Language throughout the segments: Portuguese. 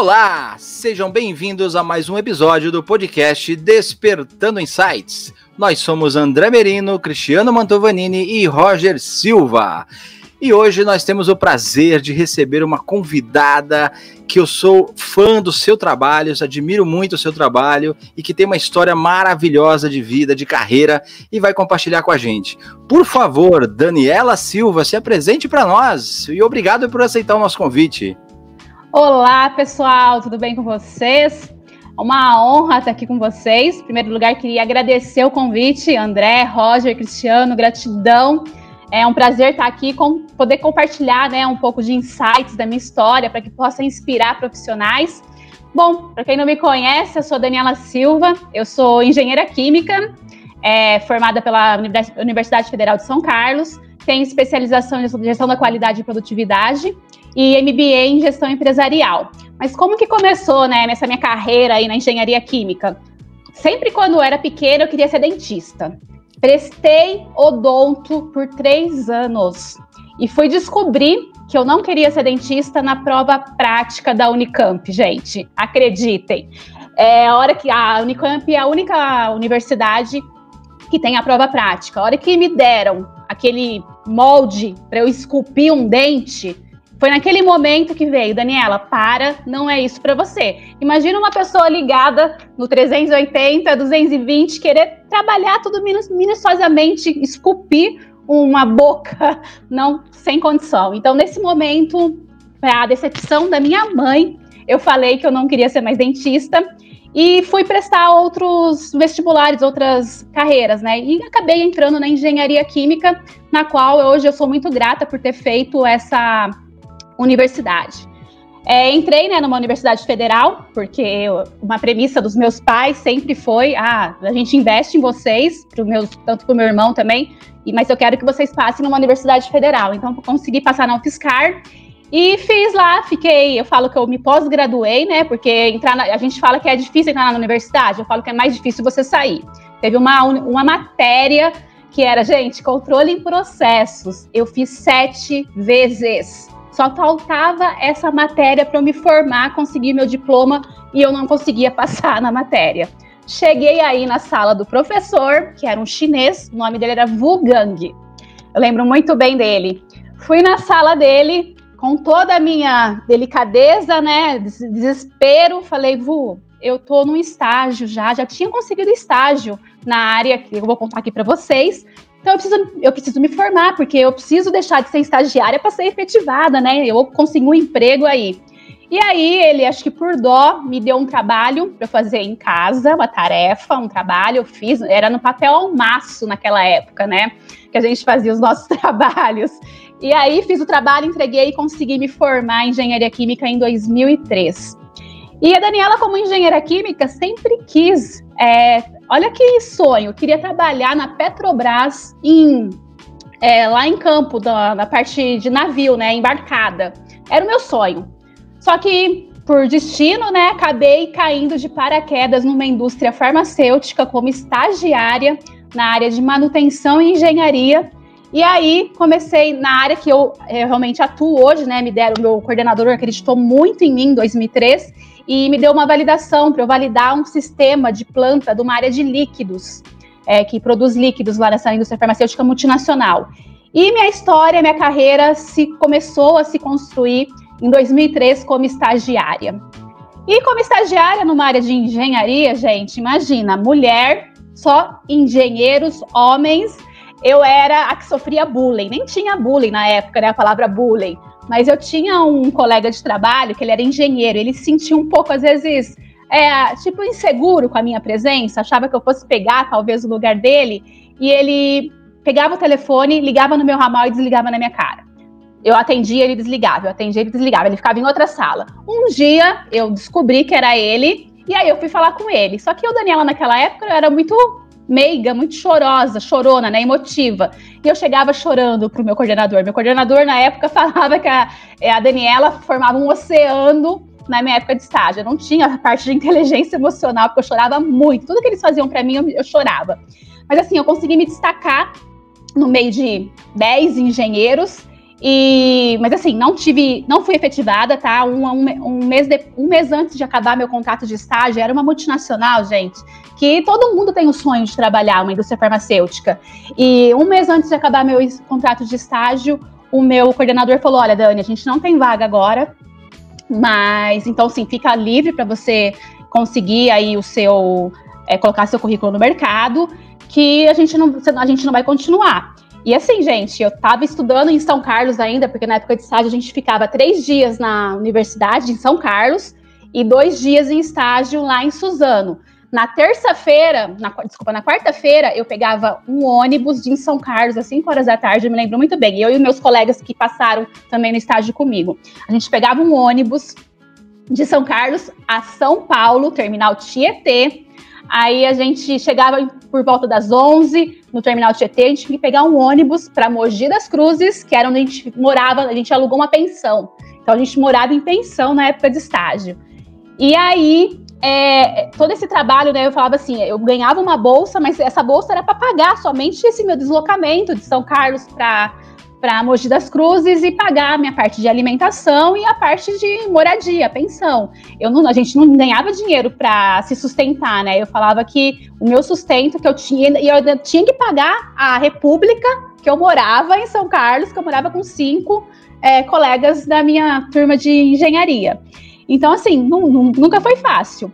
Olá, sejam bem-vindos a mais um episódio do podcast Despertando Insights. Nós somos André Merino, Cristiano Mantovanini e Roger Silva. E hoje nós temos o prazer de receber uma convidada que eu sou fã do seu trabalho, admiro muito o seu trabalho e que tem uma história maravilhosa de vida, de carreira e vai compartilhar com a gente. Por favor, Daniela Silva, se apresente para nós e obrigado por aceitar o nosso convite. Olá, pessoal, tudo bem com vocês? Uma honra estar aqui com vocês. Em primeiro lugar, queria agradecer o convite, André, Roger, Cristiano, gratidão é um prazer estar aqui com poder compartilhar né, um pouco de insights da minha história para que possa inspirar profissionais. Bom, para quem não me conhece, eu sou Daniela Silva, eu sou engenheira química, é, formada pela Universidade Federal de São Carlos, tenho especialização em gestão da qualidade e produtividade e MBA em gestão empresarial. Mas como que começou né, nessa minha carreira aí na engenharia química? Sempre quando eu era pequena eu queria ser dentista. Prestei odonto por três anos e fui descobrir que eu não queria ser dentista na prova prática da Unicamp, gente. Acreditem. É a hora que a Unicamp é a única universidade que tem a prova prática. A hora que me deram aquele molde para eu esculpir um dente, foi naquele momento que veio, Daniela, para, não é isso para você. Imagina uma pessoa ligada no 380, 220, querer trabalhar tudo minuciosamente, esculpir uma boca, não sem condição. Então, nesse momento, para a decepção da minha mãe, eu falei que eu não queria ser mais dentista e fui prestar outros vestibulares, outras carreiras, né? E acabei entrando na engenharia química, na qual hoje eu sou muito grata por ter feito essa universidade. É, entrei né, numa universidade federal, porque uma premissa dos meus pais sempre foi: ah, a gente investe em vocês, pro meus, tanto para o meu irmão também, e, mas eu quero que vocês passem numa universidade federal. Então, consegui passar na UFSCar e fiz lá, fiquei. Eu falo que eu me pós-graduei, né? Porque entrar na, a gente fala que é difícil entrar na universidade, eu falo que é mais difícil você sair. Teve uma, uma matéria que era, gente, controle em processos. Eu fiz sete vezes. Só faltava essa matéria para eu me formar, conseguir meu diploma e eu não conseguia passar na matéria. Cheguei aí na sala do professor, que era um chinês, o nome dele era Wu Gang. Eu lembro muito bem dele. Fui na sala dele com toda a minha delicadeza, né, desespero, falei, Vu, eu tô num estágio já, já tinha conseguido estágio na área que eu vou contar aqui para vocês, então eu preciso, eu preciso me formar, porque eu preciso deixar de ser estagiária para ser efetivada, né? Eu consigo um emprego aí. E aí ele, acho que por dó, me deu um trabalho para fazer em casa, uma tarefa, um trabalho, eu fiz, era no papel ao maço naquela época, né? Que a gente fazia os nossos trabalhos. E aí fiz o trabalho, entreguei e consegui me formar em engenharia química em 2003. E a Daniela, como engenheira química, sempre quis é, Olha que sonho, queria trabalhar na Petrobras em, é, lá em campo, da, na parte de navio, né, embarcada. Era o meu sonho. Só que, por destino, né, acabei caindo de paraquedas numa indústria farmacêutica como estagiária na área de manutenção e engenharia. E aí comecei na área que eu, eu realmente atuo hoje, né? Me deram, meu coordenador acreditou muito em mim em 2003 e me deu uma validação para eu validar um sistema de planta de uma área de líquidos, é, que produz líquidos lá nessa indústria farmacêutica multinacional. E minha história, minha carreira se começou a se construir em 2003 como estagiária. E como estagiária numa área de engenharia, gente, imagina, mulher, só engenheiros, homens. Eu era a que sofria bullying. Nem tinha bullying na época, né? A palavra bullying. Mas eu tinha um colega de trabalho que ele era engenheiro, ele se sentia um pouco, às vezes, é, tipo, inseguro com a minha presença, achava que eu fosse pegar talvez o lugar dele, e ele pegava o telefone, ligava no meu ramal e desligava na minha cara. Eu atendia, ele desligava, eu atendia, ele desligava, ele ficava em outra sala. Um dia eu descobri que era ele, e aí eu fui falar com ele. Só que eu, Daniela, naquela época, eu era muito meiga, muito chorosa, chorona, né, emotiva. E eu chegava chorando pro meu coordenador. Meu coordenador, na época, falava que a, é, a Daniela formava um oceano na minha época de estágio. Eu não tinha a parte de inteligência emocional, porque eu chorava muito. Tudo que eles faziam para mim, eu, eu chorava. Mas assim, eu consegui me destacar no meio de 10 engenheiros E, mas assim, não tive, não fui efetivada, tá? Um, um, um, mês de, um mês antes de acabar meu contrato de estágio, era uma multinacional, gente, que todo mundo tem o sonho de trabalhar, uma indústria farmacêutica. E um mês antes de acabar meu contrato de estágio, o meu coordenador falou: Olha, Dani, a gente não tem vaga agora, mas então sim, fica livre para você conseguir aí o seu é, colocar seu currículo no mercado, que a gente não, a gente não vai continuar. E assim, gente, eu estava estudando em São Carlos ainda, porque na época de estágio a gente ficava três dias na universidade em São Carlos e dois dias em estágio lá em Suzano. Na terça-feira, desculpa, na quarta-feira, eu pegava um ônibus de São Carlos às 5 horas da tarde, eu me lembro muito bem. Eu e meus colegas que passaram também no estágio comigo. A gente pegava um ônibus de São Carlos a São Paulo, terminal Tietê, Aí a gente chegava por volta das 11 no terminal Tietê, a gente tinha que pegar um ônibus para Mogi das Cruzes, que era onde a gente morava, a gente alugou uma pensão. Então a gente morava em pensão na época de estágio. E aí, é, todo esse trabalho, né, eu falava assim, eu ganhava uma bolsa, mas essa bolsa era para pagar somente esse meu deslocamento de São Carlos para para Mogi das Cruzes e pagar a minha parte de alimentação e a parte de moradia, pensão. Eu não, a gente não ganhava dinheiro para se sustentar, né? Eu falava que o meu sustento que eu tinha, e eu tinha que pagar a República que eu morava em São Carlos, que eu morava com cinco é, colegas da minha turma de engenharia. Então, assim, nunca foi fácil.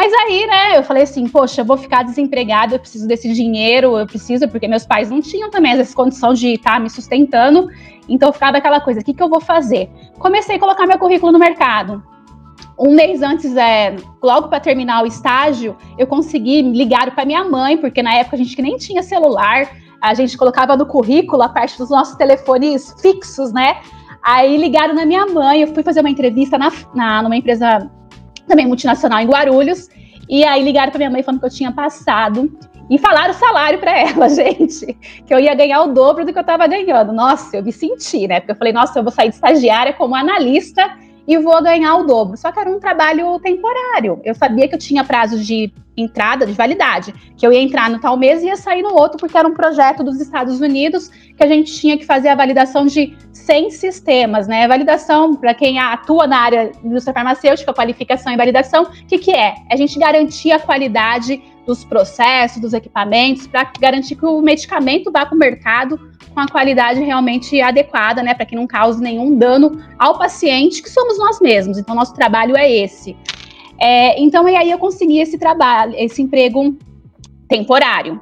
Mas aí, né, eu falei assim, poxa, eu vou ficar desempregada, eu preciso desse dinheiro, eu preciso, porque meus pais não tinham também essa condição de estar tá me sustentando. Então ficava aquela coisa, o que, que eu vou fazer? Comecei a colocar meu currículo no mercado. Um mês antes, é, logo para terminar o estágio, eu consegui ligar para minha mãe, porque na época a gente nem tinha celular, a gente colocava no currículo a parte dos nossos telefones fixos, né? Aí ligaram na minha mãe, eu fui fazer uma entrevista na, na, numa empresa também multinacional em Guarulhos. E aí ligaram para minha mãe falando que eu tinha passado e falaram o salário para ela, gente, que eu ia ganhar o dobro do que eu estava ganhando. Nossa, eu me senti, né? Porque eu falei, nossa, eu vou sair de estagiária como analista e vou ganhar o dobro. Só que era um trabalho temporário. Eu sabia que eu tinha prazo de entrada, de validade, que eu ia entrar no tal mês e ia sair no outro, porque era um projeto dos Estados Unidos que a gente tinha que fazer a validação de 100 sistemas, né? Validação, para quem atua na área de indústria farmacêutica, qualificação e validação, o que, que é? É a gente garantir a qualidade dos processos, dos equipamentos, para garantir que o medicamento vá para o mercado com a qualidade realmente adequada, né, para que não cause nenhum dano ao paciente, que somos nós mesmos. Então, nosso trabalho é esse. É, então, e aí eu consegui esse trabalho, esse emprego temporário.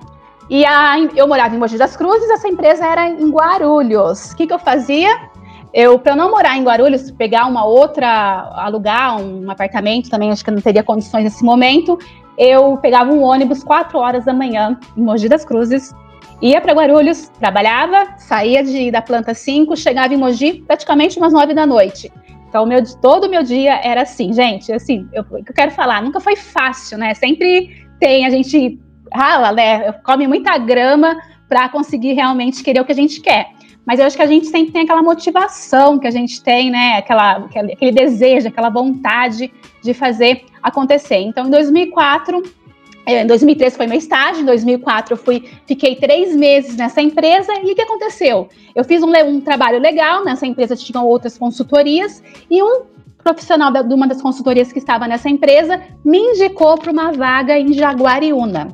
E a, eu morava em Mogi das Cruzes, essa empresa era em Guarulhos. O que, que eu fazia? Eu, para não morar em Guarulhos, pegar uma outra, alugar um apartamento também, acho que eu não teria condições nesse momento, eu pegava um ônibus 4 horas da manhã em Mogi das Cruzes, Ia para Guarulhos, trabalhava, saía de, da planta 5, chegava em Mogi praticamente umas 9 da noite. Então, meu, todo o meu dia era assim, gente, assim, eu, eu quero falar, nunca foi fácil, né? Sempre tem, a gente rala, né? Come muita grama para conseguir realmente querer o que a gente quer. Mas eu acho que a gente sempre tem aquela motivação que a gente tem, né? Aquela, aquele desejo, aquela vontade de fazer acontecer. Então, em 2004, é, em 2003 foi meu estágio, em 2004 eu fui, fiquei três meses nessa empresa e o que aconteceu? Eu fiz um, um trabalho legal, nessa empresa tinham outras consultorias e um profissional de uma das consultorias que estava nessa empresa me indicou para uma vaga em Jaguariúna.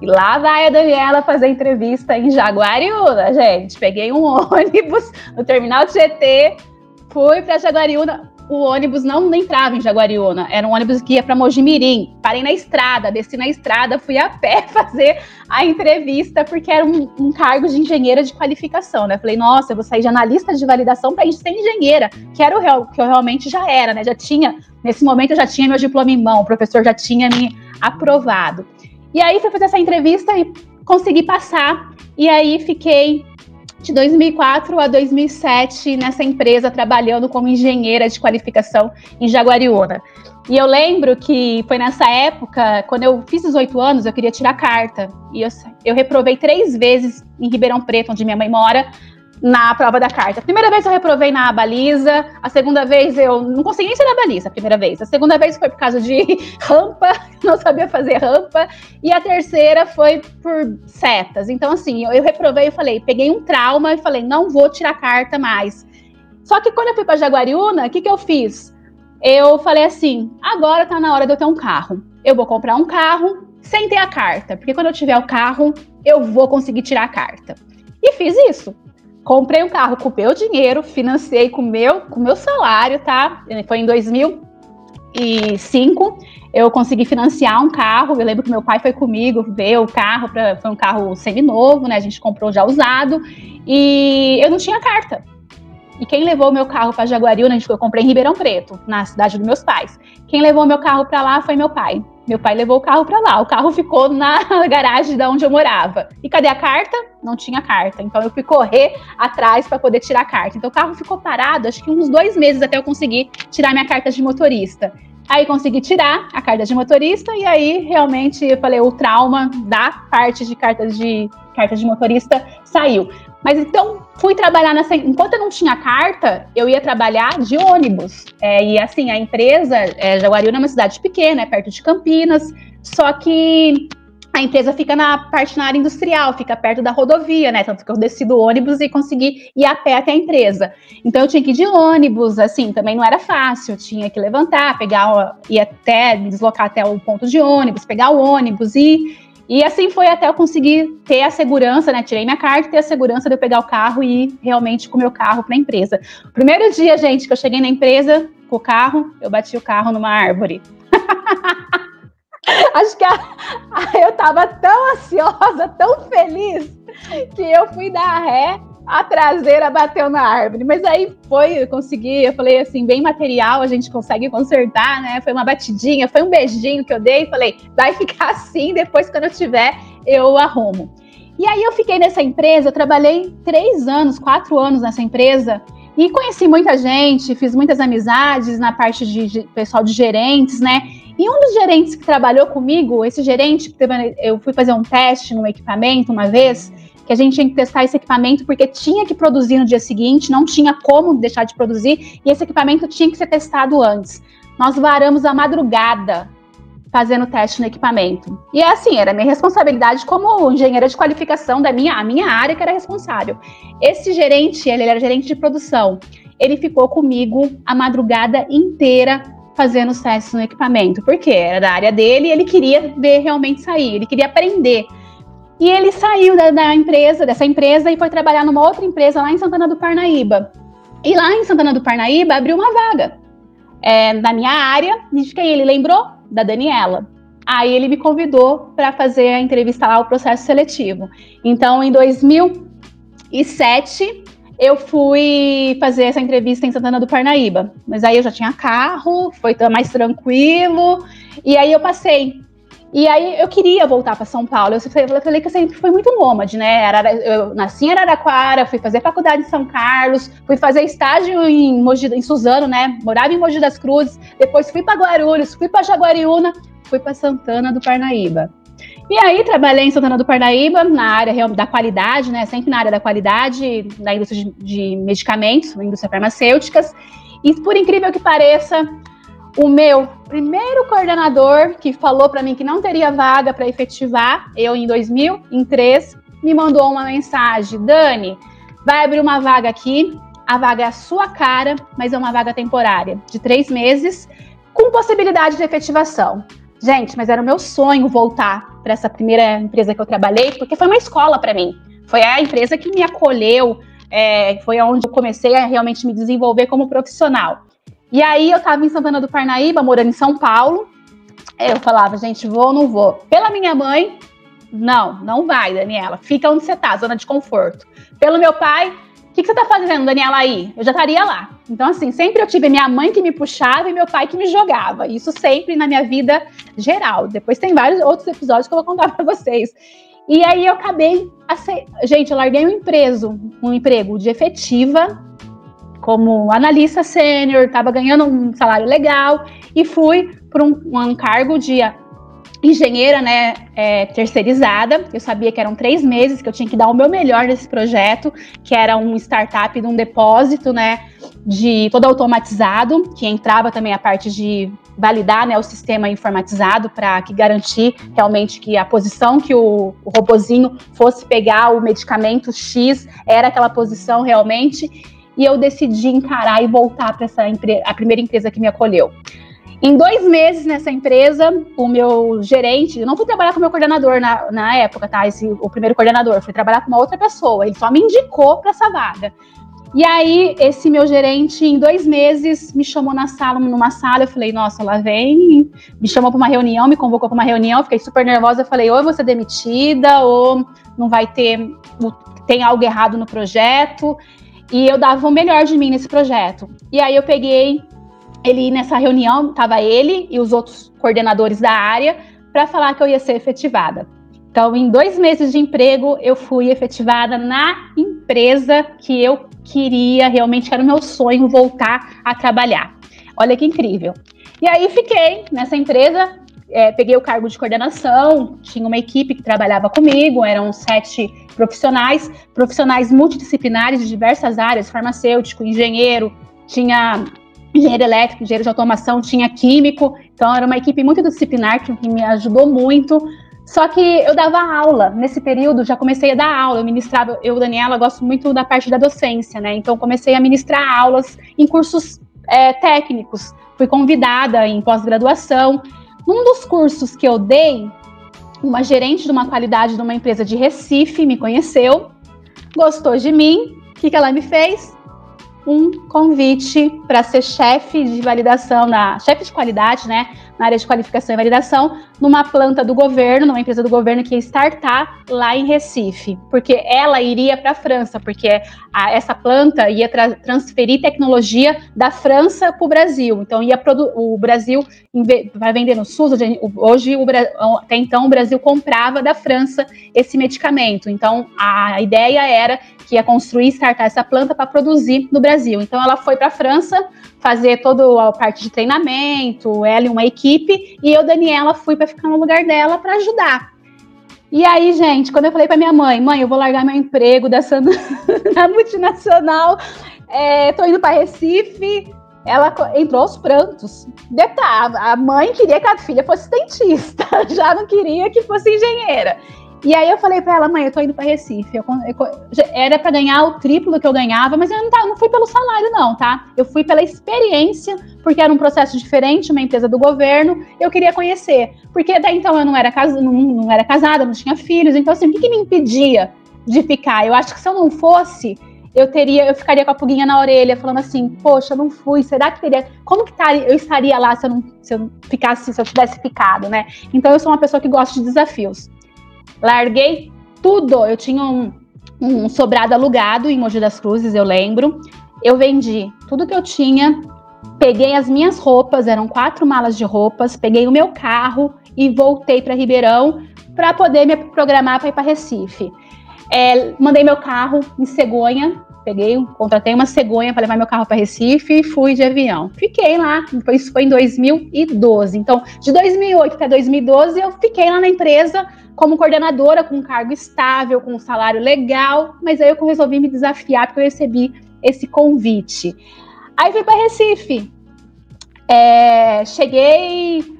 E lá vai a Daniela fazer entrevista em Jaguariúna, gente. Peguei um ônibus no terminal de GT, fui para Jaguariúna o ônibus não entrava em Jaguariúna, era um ônibus que ia para Mojimirim. Parei na estrada, desci na estrada, fui a pé fazer a entrevista, porque era um, um cargo de engenheira de qualificação, né? Falei, nossa, eu vou sair de analista de validação para ser engenheira, que era o real, que eu realmente já era, né? Já tinha, nesse momento eu já tinha meu diploma em mão, o professor já tinha me aprovado. E aí fui fazer essa entrevista e consegui passar, e aí fiquei de 2004 a 2007 nessa empresa trabalhando como engenheira de qualificação em Jaguariúna. E eu lembro que foi nessa época, quando eu fiz 18 anos, eu queria tirar carta. E eu, eu reprovei três vezes em Ribeirão Preto, onde minha mãe mora, na prova da carta. Primeira vez eu reprovei na baliza, a segunda vez eu não consegui nem tirar a baliza, a primeira vez. A segunda vez foi por causa de rampa, não sabia fazer rampa, e a terceira foi por setas. Então, assim, eu, eu reprovei e falei, peguei um trauma e falei, não vou tirar carta mais. Só que quando eu fui para Jaguariúna, o que, que eu fiz? Eu falei assim, agora tá na hora de eu ter um carro. Eu vou comprar um carro sem ter a carta, porque quando eu tiver o carro, eu vou conseguir tirar a carta. E fiz isso. Comprei um carro com o meu dinheiro, financei com o meu, com meu salário, tá? Foi em 2005. Eu consegui financiar um carro. Eu lembro que meu pai foi comigo ver o carro, pra, foi um carro semi-novo, né? A gente comprou já usado. E eu não tinha carta. E quem levou o meu carro para Jaguariúna, eu comprei em Ribeirão Preto, na cidade dos meus pais. Quem levou meu carro para lá foi meu pai. Meu pai levou o carro para lá. O carro ficou na garagem da onde eu morava. E cadê a carta? Não tinha carta. Então eu fui correr atrás para poder tirar a carta. Então o carro ficou parado, acho que uns dois meses até eu conseguir tirar minha carta de motorista. Aí consegui tirar a carta de motorista e aí realmente eu falei o trauma da parte de cartas de carta de motorista saiu. Mas então fui trabalhar nessa. Enquanto eu não tinha carta, eu ia trabalhar de ônibus. É, e assim, a empresa, é, Jaguariúna é uma cidade pequena, é perto de Campinas, só que a empresa fica na parte na área industrial, fica perto da rodovia, né? Tanto que eu desci do ônibus e consegui ir a pé até a empresa. Então eu tinha que ir de ônibus, assim, também não era fácil, tinha que levantar, pegar, ir até, deslocar até o ponto de ônibus, pegar o ônibus e e assim foi até eu conseguir ter a segurança, né? Tirei minha carta e ter a segurança de eu pegar o carro e ir realmente com o meu carro para a empresa. primeiro dia, gente, que eu cheguei na empresa com o carro, eu bati o carro numa árvore. Acho que a, eu tava tão ansiosa, tão feliz, que eu fui dar ré a traseira bateu na árvore. Mas aí foi, eu consegui, eu falei assim, bem material, a gente consegue consertar, né? Foi uma batidinha, foi um beijinho que eu dei, falei, vai ficar assim, depois quando eu tiver, eu arrumo. E aí eu fiquei nessa empresa, eu trabalhei três anos, quatro anos nessa empresa, e conheci muita gente, fiz muitas amizades na parte de, de pessoal de gerentes, né? E um dos gerentes que trabalhou comigo, esse gerente, eu fui fazer um teste no equipamento uma vez, que a gente tinha que testar esse equipamento porque tinha que produzir no dia seguinte, não tinha como deixar de produzir, e esse equipamento tinha que ser testado antes. Nós varamos a madrugada fazendo teste no equipamento. E é assim, era minha responsabilidade como engenheira de qualificação da minha, a minha área que era responsável. Esse gerente, ele, era gerente de produção. Ele ficou comigo a madrugada inteira fazendo os testes no equipamento, porque era da área dele e ele queria ver realmente sair, ele queria aprender. E ele saiu da, da, empresa, dessa empresa, e foi trabalhar numa outra empresa lá em Santana do Parnaíba. E lá em Santana do Parnaíba abriu uma vaga é, na minha área. De quem ele lembrou? Da Daniela. Aí ele me convidou para fazer a entrevista lá, o processo seletivo. Então, em 2007, eu fui fazer essa entrevista em Santana do Parnaíba. Mas aí eu já tinha carro, foi mais tranquilo. E aí eu passei e aí eu queria voltar para São Paulo. Eu falei que eu sempre fui muito nômade, né? Eu nasci em Araraquara, fui fazer faculdade em São Carlos, fui fazer estágio em, Mogi, em Suzano, né? Morava em Mogi das Cruzes, depois fui para Guarulhos, fui para Jaguariúna, fui para Santana do Parnaíba. E aí trabalhei em Santana do Parnaíba, na área da qualidade, né? Sempre na área da qualidade, da indústria de, de medicamentos, indústria farmacêuticas. E por incrível que pareça, o meu primeiro coordenador que falou para mim que não teria vaga para efetivar, eu em 2003, me mandou uma mensagem: Dani, vai abrir uma vaga aqui. A vaga é a sua cara, mas é uma vaga temporária, de três meses, com possibilidade de efetivação. Gente, mas era o meu sonho voltar para essa primeira empresa que eu trabalhei, porque foi uma escola para mim. Foi a empresa que me acolheu, é, foi onde eu comecei a realmente me desenvolver como profissional. E aí eu tava em Santana do Parnaíba, morando em São Paulo. Eu falava, gente, vou ou não vou? Pela minha mãe, não, não vai, Daniela. Fica onde você tá, zona de conforto. Pelo meu pai, o que, que, você tá fazendo, Daniela, aí? Eu já estaria lá. Então, assim, sempre eu tive minha mãe que me puxava e meu pai que me jogava. Isso sempre na minha vida geral. Depois tem vários outros episódios que eu vou contar para vocês. E aí eu acabei. Gente, eu larguei um emprego, um emprego de efetiva como analista sênior, estava ganhando um salário legal e fui para um, um, cargo de engenheira, né, é, terceirizada. Eu sabia que eram três meses que eu tinha que dar o meu melhor nesse projeto, que era um startup de um depósito, né, de todo automatizado, que entrava também a parte de validar, né, o sistema informatizado para que garantir realmente que a posição que o, o robozinho fosse pegar o medicamento X era aquela posição realmente. E eu decidi encarar e voltar para essa a primeira empresa que me acolheu. Em dois meses nessa empresa, o meu gerente, eu não fui trabalhar com o meu coordenador na, na época, tá? Esse, o primeiro coordenador, fui trabalhar com uma outra pessoa, ele só me indicou para essa vaga. E aí, esse meu gerente, em dois meses, me chamou na sala, numa sala, eu falei, nossa, lá vem, me chamou para uma reunião, me convocou para uma reunião, fiquei super nervosa, eu falei, ou eu vou ser demitida, ou não vai ter, tem algo errado no projeto, e eu dava o melhor de mim nesse projeto. E aí eu peguei, ele nessa reunião, estava ele e os outros coordenadores da área para falar que eu ia ser efetivada. Então, em dois meses de emprego, eu fui efetivada na empresa que eu queria, realmente era o meu sonho voltar a trabalhar. Olha que incrível. E aí fiquei nessa empresa, é, peguei o cargo de coordenação, tinha uma equipe que trabalhava comigo, eram sete profissionais, profissionais multidisciplinares de diversas áreas, farmacêutico, engenheiro, tinha engenheiro elétrico, engenheiro de automação, tinha químico, então era uma equipe multidisciplinar que, que me ajudou muito. Só que eu dava aula nesse período, já comecei a dar aula, eu ministrava, eu, Daniela, gosto muito da parte da docência, né? Então comecei a ministrar aulas em cursos é, técnicos. Fui convidada em pós-graduação. Num dos cursos que eu dei, uma gerente de uma qualidade de uma empresa de Recife me conheceu, gostou de mim. O que, que ela me fez? Um convite para ser chefe de validação, na chefe de qualidade, né, na área de qualificação e validação, numa planta do governo, numa empresa do governo que ia startar lá em Recife, porque ela iria para a França, porque a, essa planta ia tra transferir tecnologia da França para o Brasil. Então ia o Brasil vai vender no SUS. Hoje, o, até então, o Brasil comprava da França esse medicamento. Então a ideia era que ia construir e startar essa planta para produzir no Brasil. Então ela foi para a França fazer toda a parte de treinamento, ela e uma equipe, e eu, Daniela, fui para ficar no lugar dela para ajudar. E aí, gente, quando eu falei para minha mãe, mãe, eu vou largar meu emprego dessa na multinacional, é, tô indo para Recife, ela entrou aos prantos. Detalhe, a mãe queria que a filha fosse dentista, já não queria que fosse engenheira. E aí eu falei para ela, mãe, eu tô indo para Recife. Eu, eu, era para ganhar o triplo do que eu ganhava, mas eu não, tá, não fui pelo salário, não, tá? Eu fui pela experiência, porque era um processo diferente, uma empresa do governo, eu queria conhecer. Porque até então eu não era, casa, não, não era casada, não tinha filhos, então assim, o que, que me impedia de ficar? Eu acho que se eu não fosse, eu teria, eu ficaria com a pulguinha na orelha, falando assim, poxa, não fui, será que teria, como que eu estaria lá se eu não, se eu ficasse, se eu tivesse ficado, né? Então eu sou uma pessoa que gosta de desafios. Larguei tudo. Eu tinha um, um sobrado alugado em Mogi das Cruzes, eu lembro. Eu vendi tudo que eu tinha, peguei as minhas roupas, eram quatro malas de roupas, peguei o meu carro e voltei para Ribeirão para poder me programar para ir para Recife. É, mandei meu carro em cegonha, peguei, contratei uma cegonha para levar meu carro para Recife e fui de avião. Fiquei lá, isso foi em 2012. Então, de 2008 até 2012, eu fiquei lá na empresa como coordenadora, com um cargo estável, com um salário legal, mas aí eu resolvi me desafiar porque eu recebi esse convite. Aí fui para Recife. É, cheguei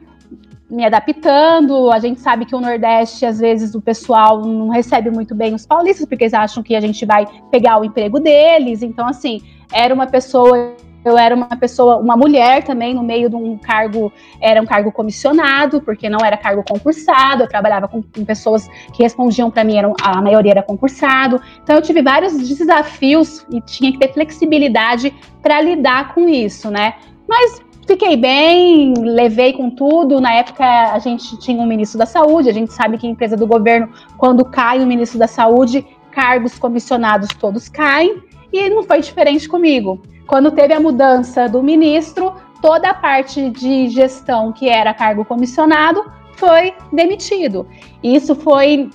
me adaptando. A gente sabe que o Nordeste, às vezes, o pessoal não recebe muito bem os paulistas, porque eles acham que a gente vai pegar o emprego deles. Então, assim, era uma pessoa eu era uma pessoa, uma mulher também, no meio de um cargo, era um cargo comissionado, porque não era cargo concursado, eu trabalhava com, com pessoas que respondiam para mim, eram, a maioria era concursado. Então eu tive vários desafios e tinha que ter flexibilidade para lidar com isso, né? Mas fiquei bem, levei com tudo. Na época a gente tinha um ministro da saúde, a gente sabe que empresa do governo, quando cai o ministro da saúde, cargos comissionados todos caem, e não foi diferente comigo. Quando teve a mudança do ministro, toda a parte de gestão que era cargo comissionado foi demitido. Isso foi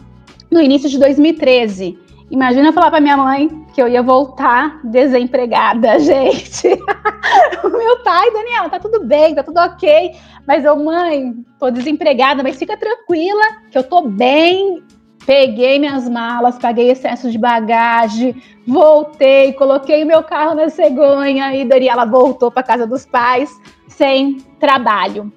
no início de 2013. Imagina falar para minha mãe que eu ia voltar desempregada, gente. o meu pai, Daniela, tá tudo bem, tá tudo ok. Mas eu, mãe, tô desempregada, mas fica tranquila que eu tô bem. Peguei minhas malas, paguei excesso de bagagem, voltei, coloquei meu carro na cegonha e Daniela voltou para casa dos pais sem trabalho.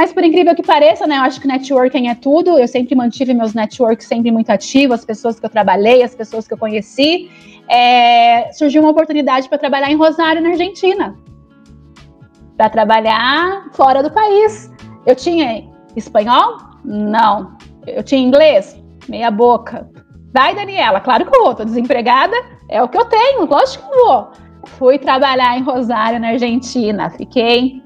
Mas por incrível que pareça, né, eu acho que networking é tudo. Eu sempre mantive meus networks sempre muito ativos, as pessoas que eu trabalhei, as pessoas que eu conheci. É, surgiu uma oportunidade para trabalhar em Rosário, na Argentina. Para trabalhar fora do país. Eu tinha espanhol? Não. Eu tinha inglês? Meia boca. Vai, Daniela, claro que eu vou. Tô desempregada, é o que eu tenho, lógico que eu vou. Fui trabalhar em Rosário, na Argentina. Fiquei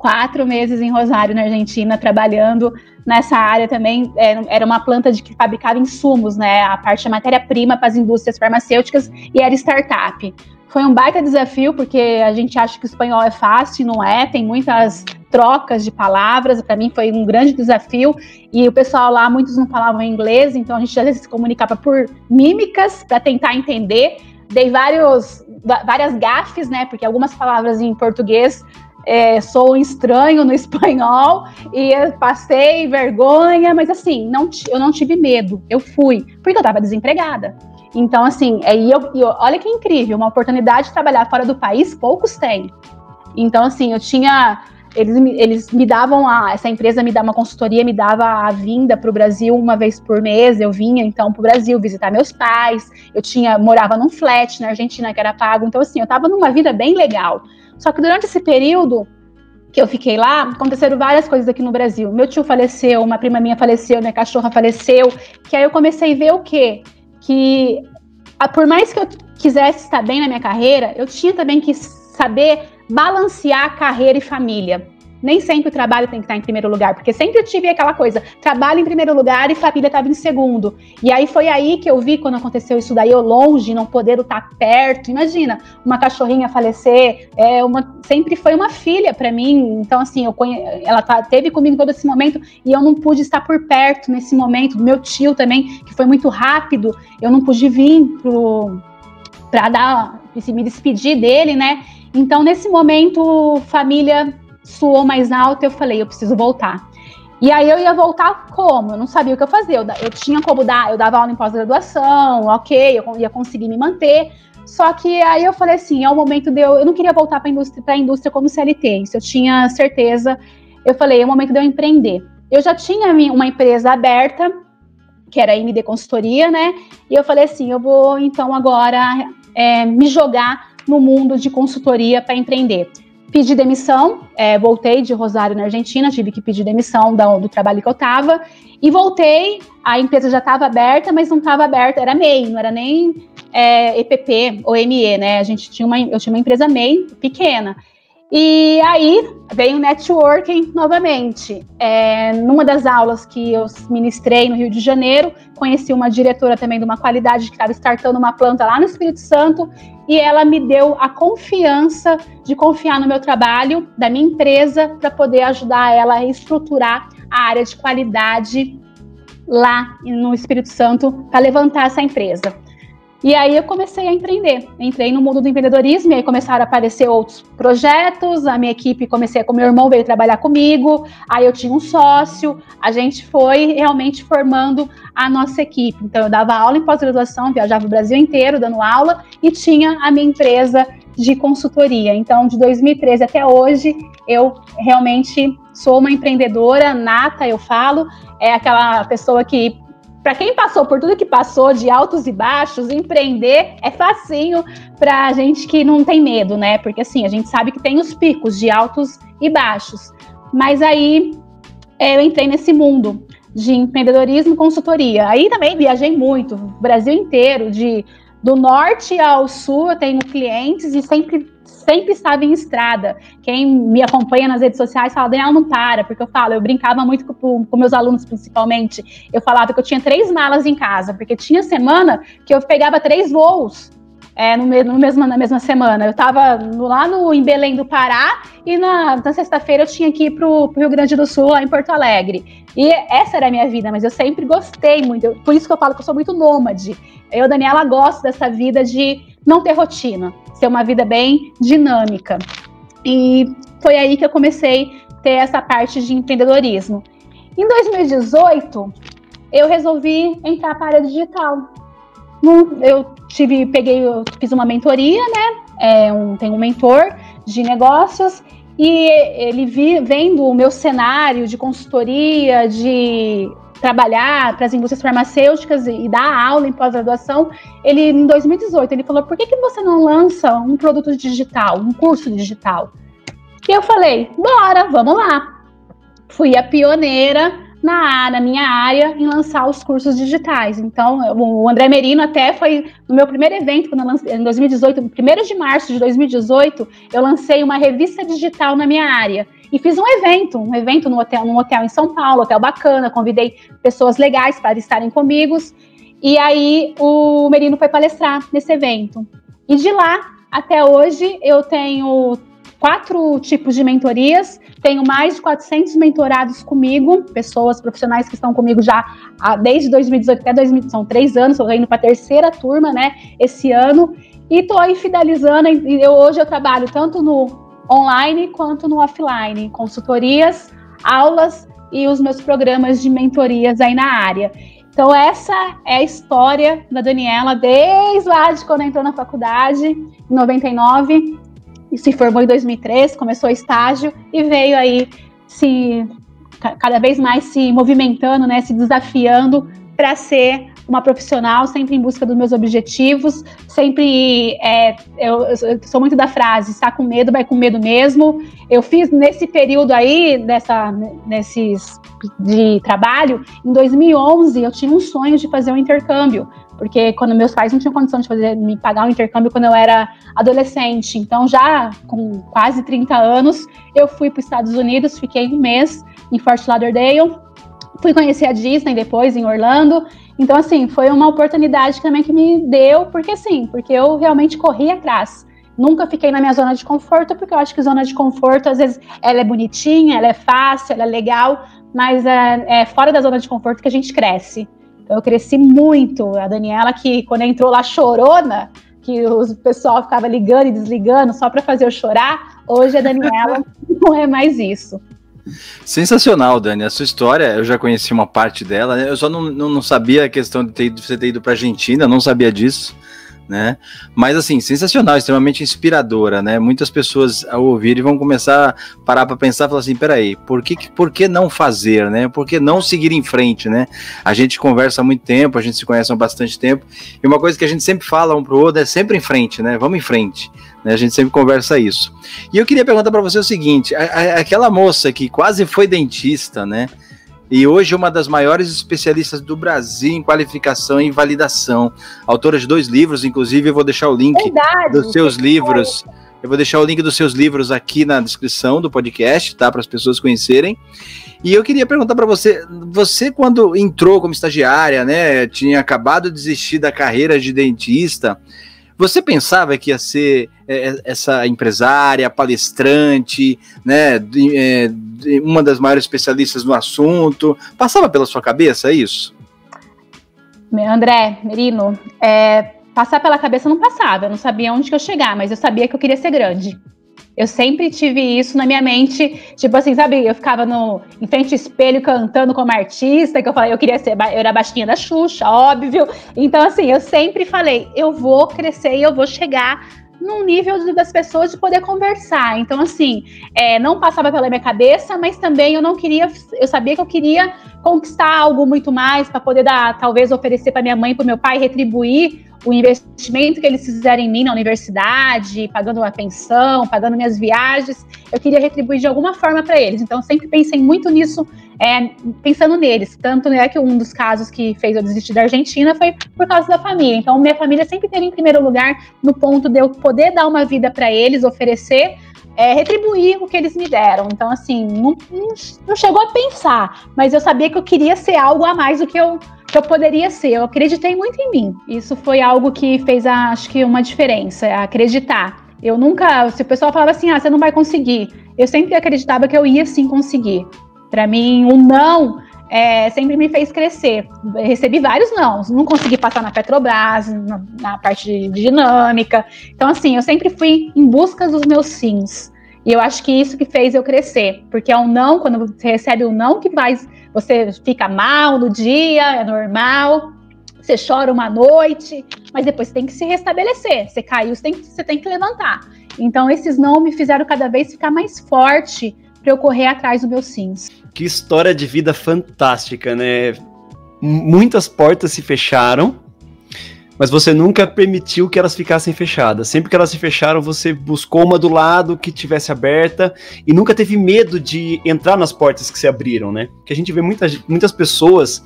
quatro meses em Rosário, na Argentina, trabalhando nessa área também. Era uma planta de que fabricava insumos, né? A parte da matéria-prima para as indústrias farmacêuticas e era startup. Foi um baita desafio, porque a gente acha que o espanhol é fácil, não é? Tem muitas trocas de palavras. Para mim foi um grande desafio. E o pessoal lá, muitos não falavam inglês, então a gente às vezes se comunicava por mímicas para tentar entender. Dei vários, várias gafes, né? Porque algumas palavras em português é, sou estranho no espanhol e passei vergonha, mas assim, não, eu não tive medo, eu fui, porque eu estava desempregada. Então, assim, é, eu, eu, olha que incrível, uma oportunidade de trabalhar fora do país, poucos têm. Então, assim, eu tinha. Eles, eles me davam a. Essa empresa me dava uma consultoria, me dava a vinda para o Brasil uma vez por mês. Eu vinha então para o Brasil visitar meus pais. Eu tinha morava num flat na Argentina que era pago. Então, assim, eu estava numa vida bem legal. Só que durante esse período que eu fiquei lá, aconteceram várias coisas aqui no Brasil. Meu tio faleceu, uma prima minha faleceu, minha cachorra faleceu, que aí eu comecei a ver o quê? Que por mais que eu quisesse estar bem na minha carreira, eu tinha também que saber balancear carreira e família nem sempre o trabalho tem que estar em primeiro lugar, porque sempre eu tive aquela coisa, trabalho em primeiro lugar e família estava em segundo. E aí foi aí que eu vi quando aconteceu isso daí, eu longe, não poder estar perto. Imagina, uma cachorrinha falecer, é uma, sempre foi uma filha para mim. Então assim, eu conhe, ela tá, teve comigo todo esse momento e eu não pude estar por perto nesse momento. Meu tio também, que foi muito rápido, eu não pude vir pro para dar me despedir dele, né? Então nesse momento, família suou mais alto, eu falei, eu preciso voltar. E aí eu ia voltar como? Eu não sabia o que eu. Eu, eu tinha como dar, eu dava aula em pós-graduação, ok, eu ia conseguir me manter. Só que aí eu falei assim, é o momento de eu. Eu não queria voltar para a indústria, indústria como CLT, isso eu tinha certeza. Eu falei, é o momento de eu empreender. Eu já tinha uma empresa aberta, que era a MD Consultoria, né? E eu falei assim, eu vou então agora é, me jogar no mundo de consultoria para empreender. Pedi demissão, é, voltei de Rosário, na Argentina, tive que pedir demissão do, do trabalho que eu estava, e voltei, a empresa já estava aberta, mas não estava aberta, era MEI, não era nem é, EPP ou ME, né? A gente tinha uma, eu tinha uma empresa MEI pequena. E aí veio o networking novamente. É, numa das aulas que eu ministrei no Rio de Janeiro, conheci uma diretora também de uma qualidade que estava startando uma planta lá no Espírito Santo e ela me deu a confiança de confiar no meu trabalho, da minha empresa, para poder ajudar ela a estruturar a área de qualidade lá no Espírito Santo para levantar essa empresa. E aí eu comecei a empreender. Entrei no mundo do empreendedorismo e aí começaram a aparecer outros projetos. A minha equipe comecei com meu irmão veio trabalhar comigo. Aí eu tinha um sócio. A gente foi realmente formando a nossa equipe. Então eu dava aula em pós-graduação, viajava o Brasil inteiro dando aula e tinha a minha empresa de consultoria. Então de 2013 até hoje eu realmente sou uma empreendedora nata, eu falo, é aquela pessoa que para quem passou por tudo que passou de altos e baixos, empreender é facinho para gente que não tem medo, né? Porque assim, a gente sabe que tem os picos de altos e baixos. Mas aí é, eu entrei nesse mundo de empreendedorismo e consultoria. Aí também viajei muito, Brasil inteiro, de do norte ao sul eu tenho clientes e sempre sempre estava em estrada. Quem me acompanha nas redes sociais fala, Daniela, não para, porque eu falo, eu brincava muito com, com, meus alunos, principalmente. Eu falava que eu tinha três malas em casa, porque tinha semana que eu pegava três voos. É, no, no mesmo, na mesma semana. Eu estava lá no, em Belém do Pará e na, na sexta-feira eu tinha que ir para o Rio Grande do Sul, lá em Porto Alegre. E essa era a minha vida, mas eu sempre gostei muito. Eu, por isso que eu falo que eu sou muito nômade. Eu, Daniela, gosto dessa vida de não ter rotina, ser uma vida bem dinâmica. E foi aí que eu comecei a ter essa parte de empreendedorismo. Em 2018, eu resolvi entrar para a área digital. Eu tive, peguei, eu fiz uma mentoria, né? É um, tem um mentor de negócios e ele vi, vendo o meu cenário de consultoria, de trabalhar para as indústrias farmacêuticas e, e dar aula em pós-graduação, ele em 2018 ele falou: por que, que você não lança um produto digital, um curso digital? E eu falei: bora, vamos lá. Fui a pioneira na, na minha área em lançar os cursos digitais. Então, o André Merino até foi no meu primeiro evento, eu lancei, em 2018, 1 de março de 2018, eu lancei uma revista digital na minha área. E fiz um evento, um evento no hotel, num hotel em São Paulo, hotel bacana, convidei pessoas legais para estarem comigo. E aí o Merino foi palestrar nesse evento. E de lá até hoje eu tenho quatro tipos de mentorias, tenho mais de 400 mentorados comigo, pessoas profissionais que estão comigo já desde 2018 até 2000, são três anos, estou indo para a terceira turma, né, esse ano, e estou aí fidelizando, eu, hoje eu trabalho tanto no online quanto no offline, consultorias, aulas e os meus programas de mentorias aí na área. Então, essa é a história da Daniela desde lá de quando entrou na faculdade, em 99, e se formou em 2003, começou estágio e veio aí se cada vez mais se movimentando, né, se desafiando para ser uma profissional, sempre em busca dos meus objetivos, sempre é, eu, eu, sou muito da frase, está com medo, vai com medo mesmo. Eu fiz nesse período aí, dessa, nesses de trabalho, em 2011 eu tinha um sonho de fazer um intercâmbio porque quando meus pais não tinham condição de fazer me pagar um intercâmbio quando eu era adolescente. Então, já com quase 30 anos, eu fui para os Estados Unidos, fiquei um mês em Fort Lauderdale, fui conhecer a Disney depois em Orlando. Então, assim, foi uma oportunidade também que me deu, porque sim, porque eu realmente corri atrás. Nunca fiquei na minha zona de conforto, porque eu acho que zona de conforto, às vezes, ela é bonitinha, ela é fácil, ela é legal, mas é, é fora da zona de conforto que a gente cresce. Eu cresci muito. A Daniela, que quando entrou lá chorona, que o pessoal ficava ligando e desligando só para fazer eu chorar, hoje a Daniela não é mais isso. Sensacional, Dani. A sua história, eu já conheci uma parte dela, né? Eu só não, não, não sabia a questão de, ter, de você ter ido para Argentina, não sabia disso né? Mas assim, sensacional, extremamente inspiradora, né? Muitas pessoas ao ouvir vão começar a parar para pensar, falar assim, peraí, por que, por que não fazer, né? Por que não seguir em frente, né? A gente conversa há muito tempo, a gente se conhece há bastante tempo, e uma coisa que a gente sempre fala um pro outro é sempre em frente, né? Vamos em frente. Né? A gente sempre conversa isso. E eu queria perguntar para você o seguinte: a, a, aquela moça que quase foi dentista, né? E hoje é uma das maiores especialistas do Brasil em qualificação e validação. Autora de dois livros, inclusive eu vou deixar o link Verdade, dos seus livros. Eu vou deixar o link dos seus livros aqui na descrição do podcast, tá? Para as pessoas conhecerem. E eu queria perguntar para você, você quando entrou como estagiária, né, tinha acabado de desistir da carreira de dentista, você pensava que ia ser é, é essa empresária, palestrante, né, é, uma das maiores especialistas no assunto? Passava pela sua cabeça isso? André, Merino, é, passar pela cabeça não passava, eu não sabia onde que eu chegar, mas eu sabia que eu queria ser grande. Eu sempre tive isso na minha mente, tipo assim, sabe? Eu ficava no, em frente ao espelho cantando como artista, que eu falei, eu queria ser, eu era baixinha da Xuxa, óbvio. Então, assim, eu sempre falei, eu vou crescer e eu vou chegar num nível das pessoas de poder conversar. Então, assim, é, não passava pela minha cabeça, mas também eu não queria, eu sabia que eu queria conquistar algo muito mais para poder dar, talvez oferecer para minha mãe, para meu pai, retribuir o investimento que eles fizeram em mim na universidade, pagando uma pensão, pagando minhas viagens, eu queria retribuir de alguma forma para eles. Então, sempre pensei muito nisso, é, pensando neles. Tanto é que um dos casos que fez eu desistir da Argentina foi por causa da família. Então, minha família sempre teve em primeiro lugar no ponto de eu poder dar uma vida para eles, oferecer é, retribuir o que eles me deram. Então, assim, não, não, não, chegou a pensar, mas eu sabia que eu queria ser algo a mais do que eu que eu poderia ser. Eu acreditei muito em mim. Isso foi algo que fez, acho que, uma diferença, acreditar. Eu nunca, se o pessoal falava assim, ah, você não vai conseguir, eu sempre acreditava que eu ia sim conseguir. Para mim, um não é, sempre me fez crescer. recebi vários não, não consegui passar na Petrobras, na, na parte de dinâmica. Então, assim, eu sempre fui em busca dos meus sims. E eu acho que isso que fez eu crescer, porque é um não, quando você recebe um não, que faz você fica mal no dia, é normal, você chora uma noite, mas depois você tem que se restabelecer. Você caiu, você tem que, você tem que levantar. Então, esses não me fizeram cada vez ficar mais forte para eu correr atrás dos meus sims. Que história de vida fantástica, né? Muitas portas se fecharam, mas você nunca permitiu que elas ficassem fechadas. Sempre que elas se fecharam, você buscou uma do lado que tivesse aberta e nunca teve medo de entrar nas portas que se abriram, né? Que a gente vê muitas, muitas pessoas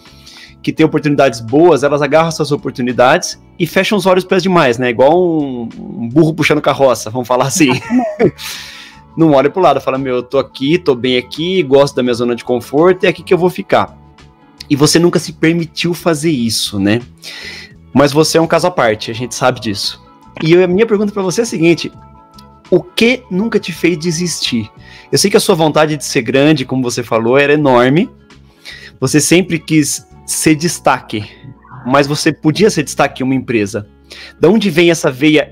que têm oportunidades boas, elas agarram essas oportunidades e fecham os olhos para demais, né? Igual um, um burro puxando carroça, vamos falar assim. não olha pro lado, fala, meu, eu tô aqui, tô bem aqui, gosto da minha zona de conforto, é aqui que eu vou ficar. E você nunca se permitiu fazer isso, né? Mas você é um caso à parte, a gente sabe disso. E a minha pergunta para você é a seguinte: o que nunca te fez desistir? Eu sei que a sua vontade de ser grande, como você falou, era enorme. Você sempre quis ser destaque, mas você podia ser destaque em uma empresa. Da onde vem essa veia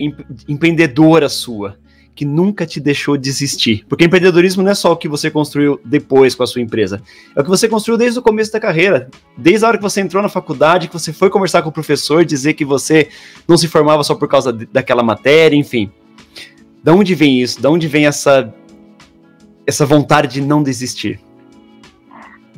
empreendedora sua? Que nunca te deixou desistir. Porque empreendedorismo não é só o que você construiu depois com a sua empresa. É o que você construiu desde o começo da carreira. Desde a hora que você entrou na faculdade, que você foi conversar com o professor, dizer que você não se formava só por causa daquela matéria, enfim. Da onde vem isso? Da onde vem essa, essa vontade de não desistir?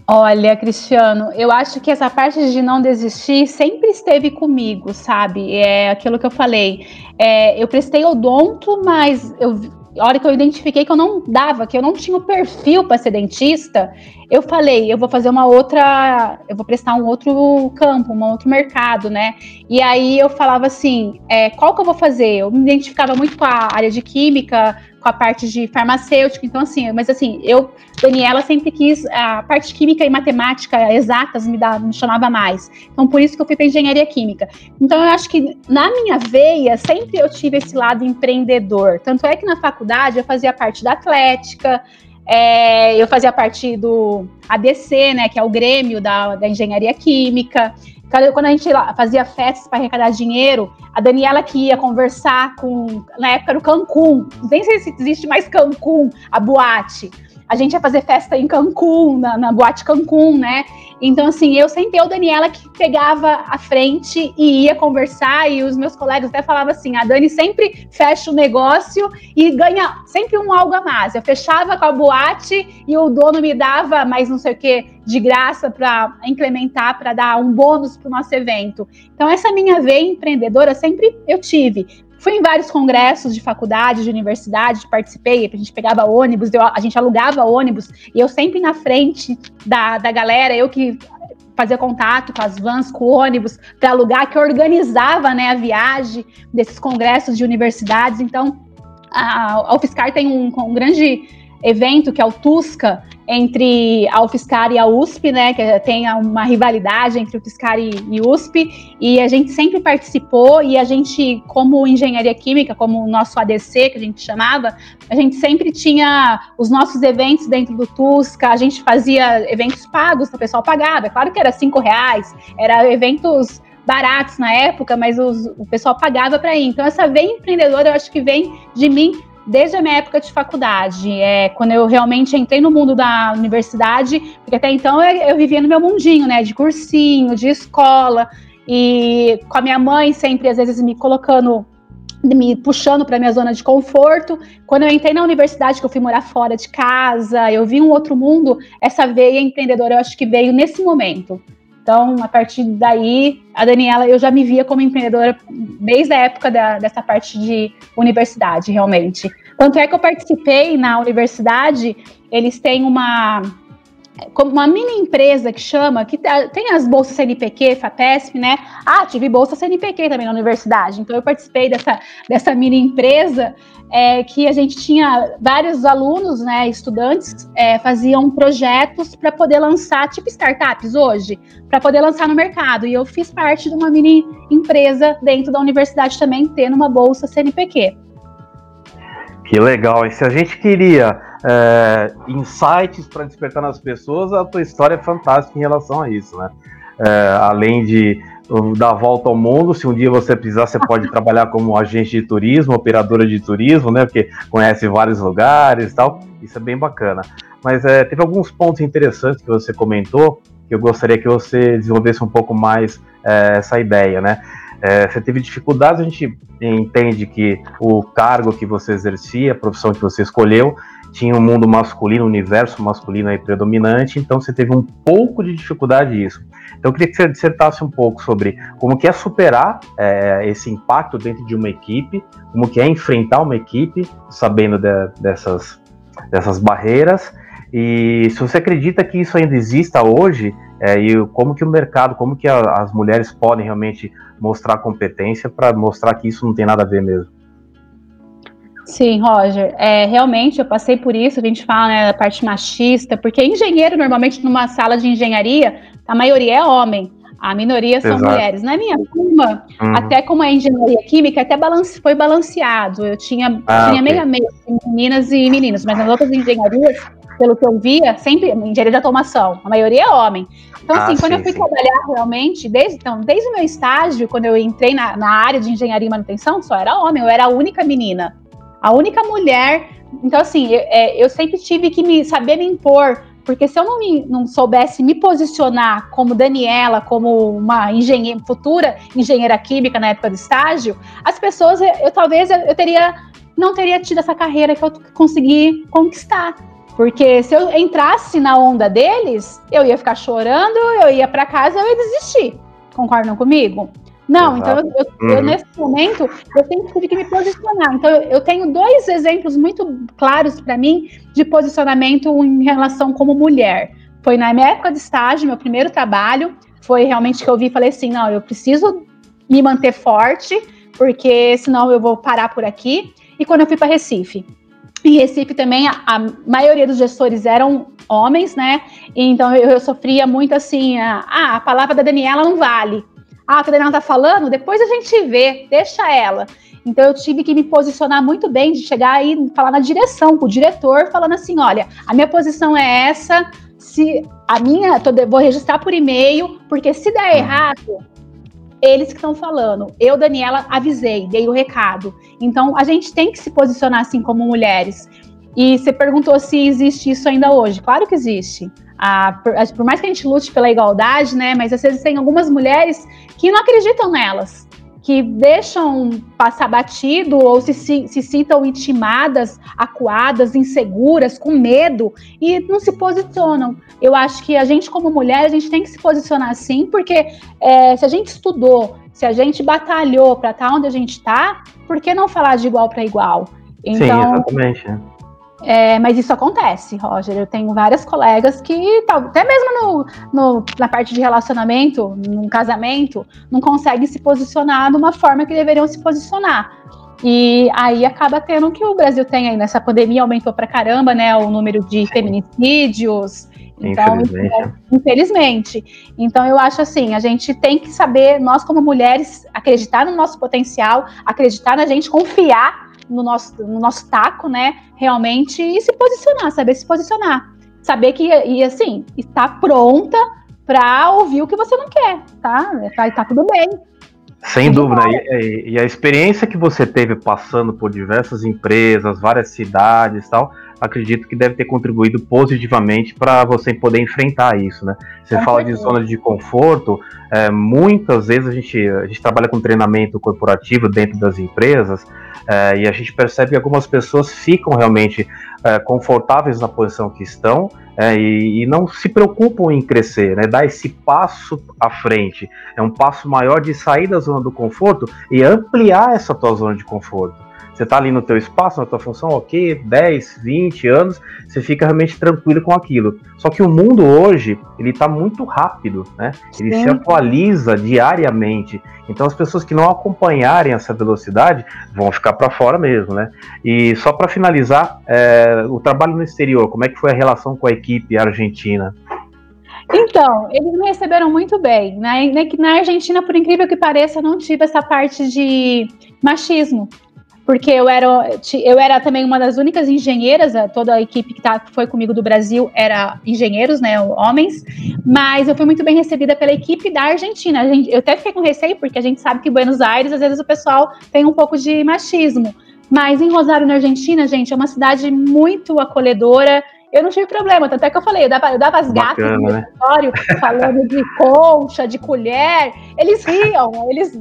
Olha, Cristiano, eu acho que essa parte de não desistir sempre esteve comigo, sabe? É aquilo que eu falei. É, eu prestei odonto, mas eu, a hora que eu identifiquei que eu não dava, que eu não tinha o perfil para ser dentista, eu falei, eu vou fazer uma outra, eu vou prestar um outro campo, um outro mercado, né? E aí eu falava assim, é, qual que eu vou fazer? Eu me identificava muito com a área de química, com a parte de farmacêutica, então assim, mas assim, eu, Daniela, sempre quis a parte química e matemática exatas me, dava, me chamava mais. Então por isso que eu fui para engenharia química. Então eu acho que na minha veia sempre eu tive esse lado empreendedor. Tanto é que na faculdade eu fazia parte da atlética, é, eu fazia parte do ADC, né, que é o Grêmio da, da Engenharia Química. Quando a gente fazia festas para arrecadar dinheiro, a Daniela que ia conversar com. Na época era o Cancún, nem sei se existe mais Cancún, a boate a gente ia fazer festa em Cancún, na, na boate Cancún, né? Então, assim, eu sempre, eu, Daniela, que pegava a frente e ia conversar, e os meus colegas até falavam assim: a Dani sempre fecha o negócio e ganha sempre um algo a mais. Eu fechava com a boate e o dono me dava mais não sei o que de graça para implementar, para dar um bônus para o nosso evento. Então, essa minha veia empreendedora sempre eu tive. Fui em vários congressos de faculdade, de universidade, participei, a gente pegava ônibus, eu, a gente alugava ônibus, e eu sempre na frente da, da galera, eu que fazia contato com as vans, com ônibus, para alugar, que organizava né, a viagem desses congressos de universidades. Então, a, a UFSCar tem um, um grande evento que é o Tusca, entre a UFSCar e a USP, né, que tem uma rivalidade entre UFSCar e, e USP, e a gente sempre participou, e a gente, como engenharia química, como o nosso ADC, que a gente chamava, a gente sempre tinha os nossos eventos dentro do Tusca, a gente fazia eventos pagos, o pessoal pagava, é claro que era cinco reais, era eventos baratos na época, mas os, o pessoal pagava para ir. Então, essa veia empreendedora, eu acho que vem de mim desde a minha época de faculdade, é, quando eu realmente entrei no mundo da universidade, porque até então eu, eu, vivia no meu mundinho, né, de cursinho, de escola, e com a minha mãe sempre, às vezes, me colocando, me puxando para minha zona de conforto. Quando eu entrei na universidade, que eu fui morar fora de casa, eu vi um outro mundo, essa veia empreendedora eu acho que veio nesse momento. Então, a partir daí, a Daniela, eu já me via como empreendedora desde a época da, dessa parte de universidade, realmente. Tanto é que eu participei na universidade, eles têm uma, uma mini empresa que chama, que tem as bolsas CNPq, FAPESP, né? Ah, tive bolsa CNPq também na universidade, então eu participei dessa, dessa mini empresa é, que a gente tinha vários alunos, né, estudantes, é, faziam projetos para poder lançar, tipo startups hoje, para poder lançar no mercado. E eu fiz parte de uma mini empresa dentro da universidade também, tendo uma bolsa CNPq. Que legal. E se a gente queria é, insights para despertar nas pessoas, a tua história é fantástica em relação a isso, né? É, além de dar volta ao mundo, se um dia você precisar, você pode trabalhar como agente de turismo, operadora de turismo, né? Porque conhece vários lugares e tal. Isso é bem bacana. Mas é, teve alguns pontos interessantes que você comentou que eu gostaria que você desenvolvesse um pouco mais é, essa ideia, né? É, você teve dificuldades, a gente entende que o cargo que você exercia, a profissão que você escolheu, tinha um mundo masculino, um universo masculino aí predominante, então você teve um pouco de dificuldade nisso. Então eu queria que você dissertasse um pouco sobre como que é superar é, esse impacto dentro de uma equipe, como que é enfrentar uma equipe, sabendo de, dessas, dessas barreiras, e se você acredita que isso ainda exista hoje, é, e como que o mercado, como que a, as mulheres podem realmente mostrar competência para mostrar que isso não tem nada a ver mesmo. Sim, Roger. É, realmente eu passei por isso, a gente fala né, da parte machista, porque engenheiro, normalmente, numa sala de engenharia, a maioria é homem, a minoria são Exato. mulheres. Na minha turma, uhum. até como é engenharia química, até balance, foi balanceado. Eu tinha, ah, tinha okay. meia meia meninas e meninos, mas nas outras engenharias, pelo que eu via, sempre engenharia de automação, a maioria é homem. Então, assim, ah, quando sim, eu fui sim. trabalhar realmente, desde, então, desde o meu estágio, quando eu entrei na, na área de engenharia e manutenção, só era homem, eu era a única menina a única mulher. Então, assim, eu, é, eu sempre tive que me saber me impor, porque se eu não, me, não soubesse me posicionar como Daniela, como uma engenheira, futura engenheira química na época do estágio, as pessoas, eu, talvez eu, eu teria não teria tido essa carreira que eu consegui conquistar. Porque se eu entrasse na onda deles, eu ia ficar chorando, eu ia para casa, eu ia desistir. Concordam comigo? Não, então eu, eu, uhum. eu, nesse momento eu sempre tive que me posicionar. Então eu, eu tenho dois exemplos muito claros para mim de posicionamento em relação como mulher. Foi na minha época de estágio, meu primeiro trabalho, foi realmente que eu vi e falei assim, não, eu preciso me manter forte, porque senão eu vou parar por aqui. E quando eu fui para Recife, em Recife também a, a, maioria dos gestores eram homens, né? Então eu, eu sofria muito assim, a, ah, a palavra da Daniela não vale. Ah, a Daniela tá falando, depois a gente vê, deixa ela. Então eu tive que me posicionar muito bem, de chegar e falar na direção, com o diretor, falando assim: olha, a minha posição é essa, se a minha, tô, vou registrar por e-mail, porque se der uhum. errado, eles que estão falando. Eu, Daniela, avisei, dei o recado. Então a gente tem que se posicionar assim como mulheres. E você perguntou se existe isso ainda hoje. Claro que existe. Ah, por, por, mais que a gente lute pela igualdade, né? Mas às vezes tem algumas mulheres que não acreditam nelas, que deixam passar batido ou se, se, se sintam intimadas, acuadas, inseguras, com medo e não se posicionam. Eu acho que a gente, como mulher, a gente tem que se posicionar assim, porque é, se a gente estudou, se a gente batalhou para estar tá onde a gente está, por que não falar de igual para igual? Então, Sim, exatamente. É, mas isso acontece, Roger. Eu tenho várias colegas que, até mesmo no, no, na parte de relacionamento, num casamento, não conseguem se posicionar de uma forma que deveriam se posicionar. E aí acaba tendo que o Brasil tem aí nessa pandemia aumentou pra caramba, né, o número de feminicídios. Então, infelizmente. infelizmente. Então, eu acho assim, a gente tem que saber, nós como mulheres, acreditar no nosso potencial, acreditar na gente, confiar no nosso, no nosso taco, né? Realmente, e se posicionar, saber se posicionar. Saber que, e assim, estar pronta para ouvir o que você não quer, tá? Tá, tá tudo bem. Sem dúvida. E, e, a experiência que você teve passando por diversas empresas, várias cidades e tal, acredito que deve ter contribuído positivamente para você poder enfrentar isso, né? Você fala de zona de conforto, é, muitas vezes a gente, a gente trabalha com treinamento corporativo dentro das empresas é, e a gente percebe que algumas pessoas ficam realmente é, confortáveis na posição que estão é, e, e, não se preocupam em crescer, né? Dar esse passo à frente. É um passo maior de sair da zona do conforto e ampliar essa tua zona de conforto. Você está ali no teu espaço, na tua função, ok, 10, 20 anos, você fica realmente tranquilo com aquilo. Só que o mundo hoje, ele está muito rápido, né? Ele Sim. se atualiza diariamente. Então as pessoas que não acompanharem essa velocidade vão ficar para fora mesmo, né? E só para finalizar, é, o trabalho no exterior, como é que foi a relação com a equipe argentina? Então, eles me receberam muito bem. Né? Na Argentina, por incrível que pareça, não tive essa parte de machismo. Porque eu era, eu era também uma das únicas engenheiras, toda a equipe que, tá, foi comigo do Brasil era engenheiros, né, homens, mas eu fui muito bem recebida pela equipe da Argentina. eu até fiquei com receio, porque a gente sabe que Buenos Aires, às vezes o pessoal tem um pouco de machismo. Mas em Rosário, na Argentina, gente, é uma cidade muito acolhedora, eu não tive problema, tanto é que eu falei, eu dava, eu dava as gatas no né? escritório falando de concha, de colher, eles riam, eles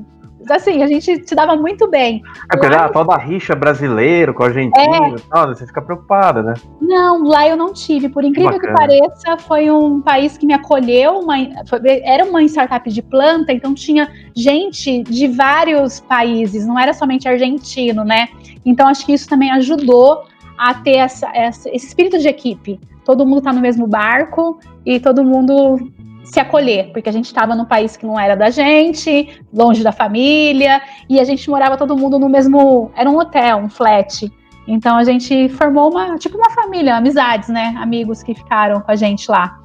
assim, a gente se dava muito bem. É porque lá, a rixa brasileiro com argentino, é... você fica preocupada, né? Não, lá eu não tive. Por incrível que pareça, foi um país que me acolheu. Uma, foi, era uma startup de planta, então tinha gente de vários países, não era somente argentino, né? Então acho que isso também ajudou a ter essa, essa, esse espírito de equipe. Todo mundo está no mesmo barco e todo mundo se acolher, porque a gente estava num país que não era da gente, longe da família, e a gente morava todo mundo no mesmo. Era um hotel, um flat. Então a gente formou uma, tipo uma família, amizades, né? Amigos que ficaram com a gente lá.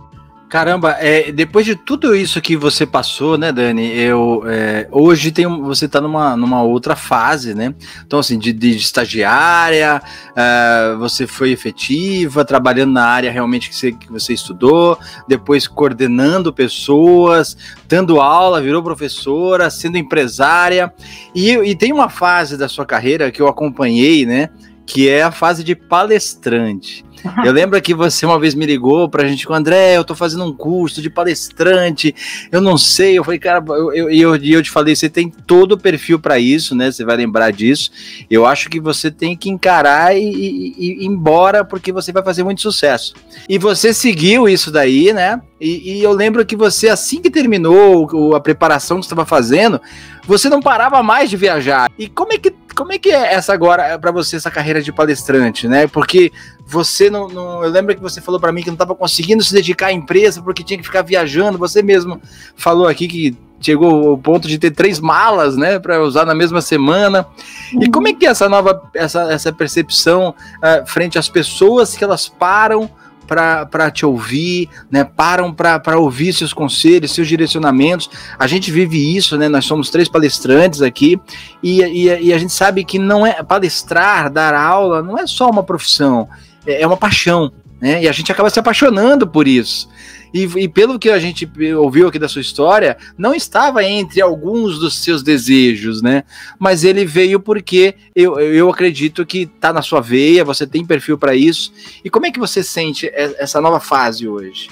Caramba, é, depois de tudo isso que você passou, né, Dani? Eu é, hoje tem você está numa, numa outra fase, né? Então assim, de, de estagiária, é, você foi efetiva, trabalhando na área realmente que você, que você estudou, depois coordenando pessoas, dando aula, virou professora, sendo empresária e, e tem uma fase da sua carreira que eu acompanhei, né? Que é a fase de palestrante. Eu lembro que você uma vez me ligou pra gente com André, eu tô fazendo um curso de palestrante, eu não sei. Eu falei, cara, eu, eu, eu, eu te falei, você tem todo o perfil para isso, né? Você vai lembrar disso. Eu acho que você tem que encarar e, e, e ir embora, porque você vai fazer muito sucesso. E você seguiu isso daí, né? E, e eu lembro que você, assim que terminou a preparação que estava fazendo, você não parava mais de viajar. E como é que como é que é essa agora para você essa carreira de palestrante, né? Porque você não, não eu lembro que você falou para mim que não estava conseguindo se dedicar à empresa porque tinha que ficar viajando. Você mesmo falou aqui que chegou ao ponto de ter três malas, né, para usar na mesma semana. Uhum. E como é que é essa nova essa, essa percepção uh, frente às pessoas que elas param para te ouvir, né? Param para ouvir seus conselhos, seus direcionamentos. A gente vive isso, né? Nós somos três palestrantes aqui e, e, e a gente sabe que não é palestrar, dar aula, não é só uma profissão, é, é uma paixão, né? E a gente acaba se apaixonando por isso. E, e, pelo que a gente ouviu aqui da sua história, não estava entre alguns dos seus desejos, né? Mas ele veio porque eu, eu acredito que está na sua veia, você tem perfil para isso. E como é que você sente essa nova fase hoje?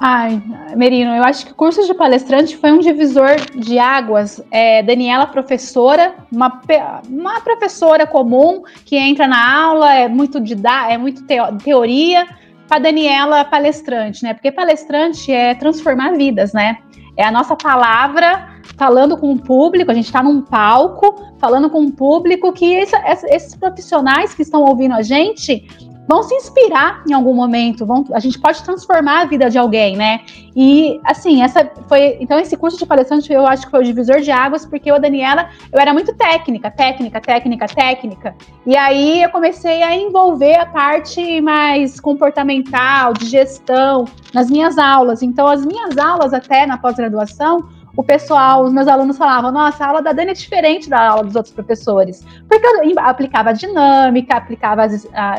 Ai, Merino, eu acho que o curso de palestrante foi um divisor de águas. É, Daniela, professora, uma, uma professora comum que entra na aula, é muito, de, é muito teoria, para Daniela palestrante, né? Porque palestrante é transformar vidas, né? É a nossa palavra falando com o público, a gente está num palco falando com o público que esse, esses profissionais que estão ouvindo a gente vão se inspirar em algum momento, vão, a gente pode transformar a vida de alguém, né? E assim, essa foi, então esse curso de palestrante eu acho que foi o divisor de águas, porque eu, a Daniela, eu era muito técnica, técnica, técnica, técnica. E aí eu comecei a envolver a parte mais comportamental, de gestão nas minhas aulas. Então as minhas aulas até na pós-graduação, o pessoal, os meus alunos falavam, nossa, a aula da Dani é diferente da aula dos outros professores. Porque eu aplicava dinâmica, aplicava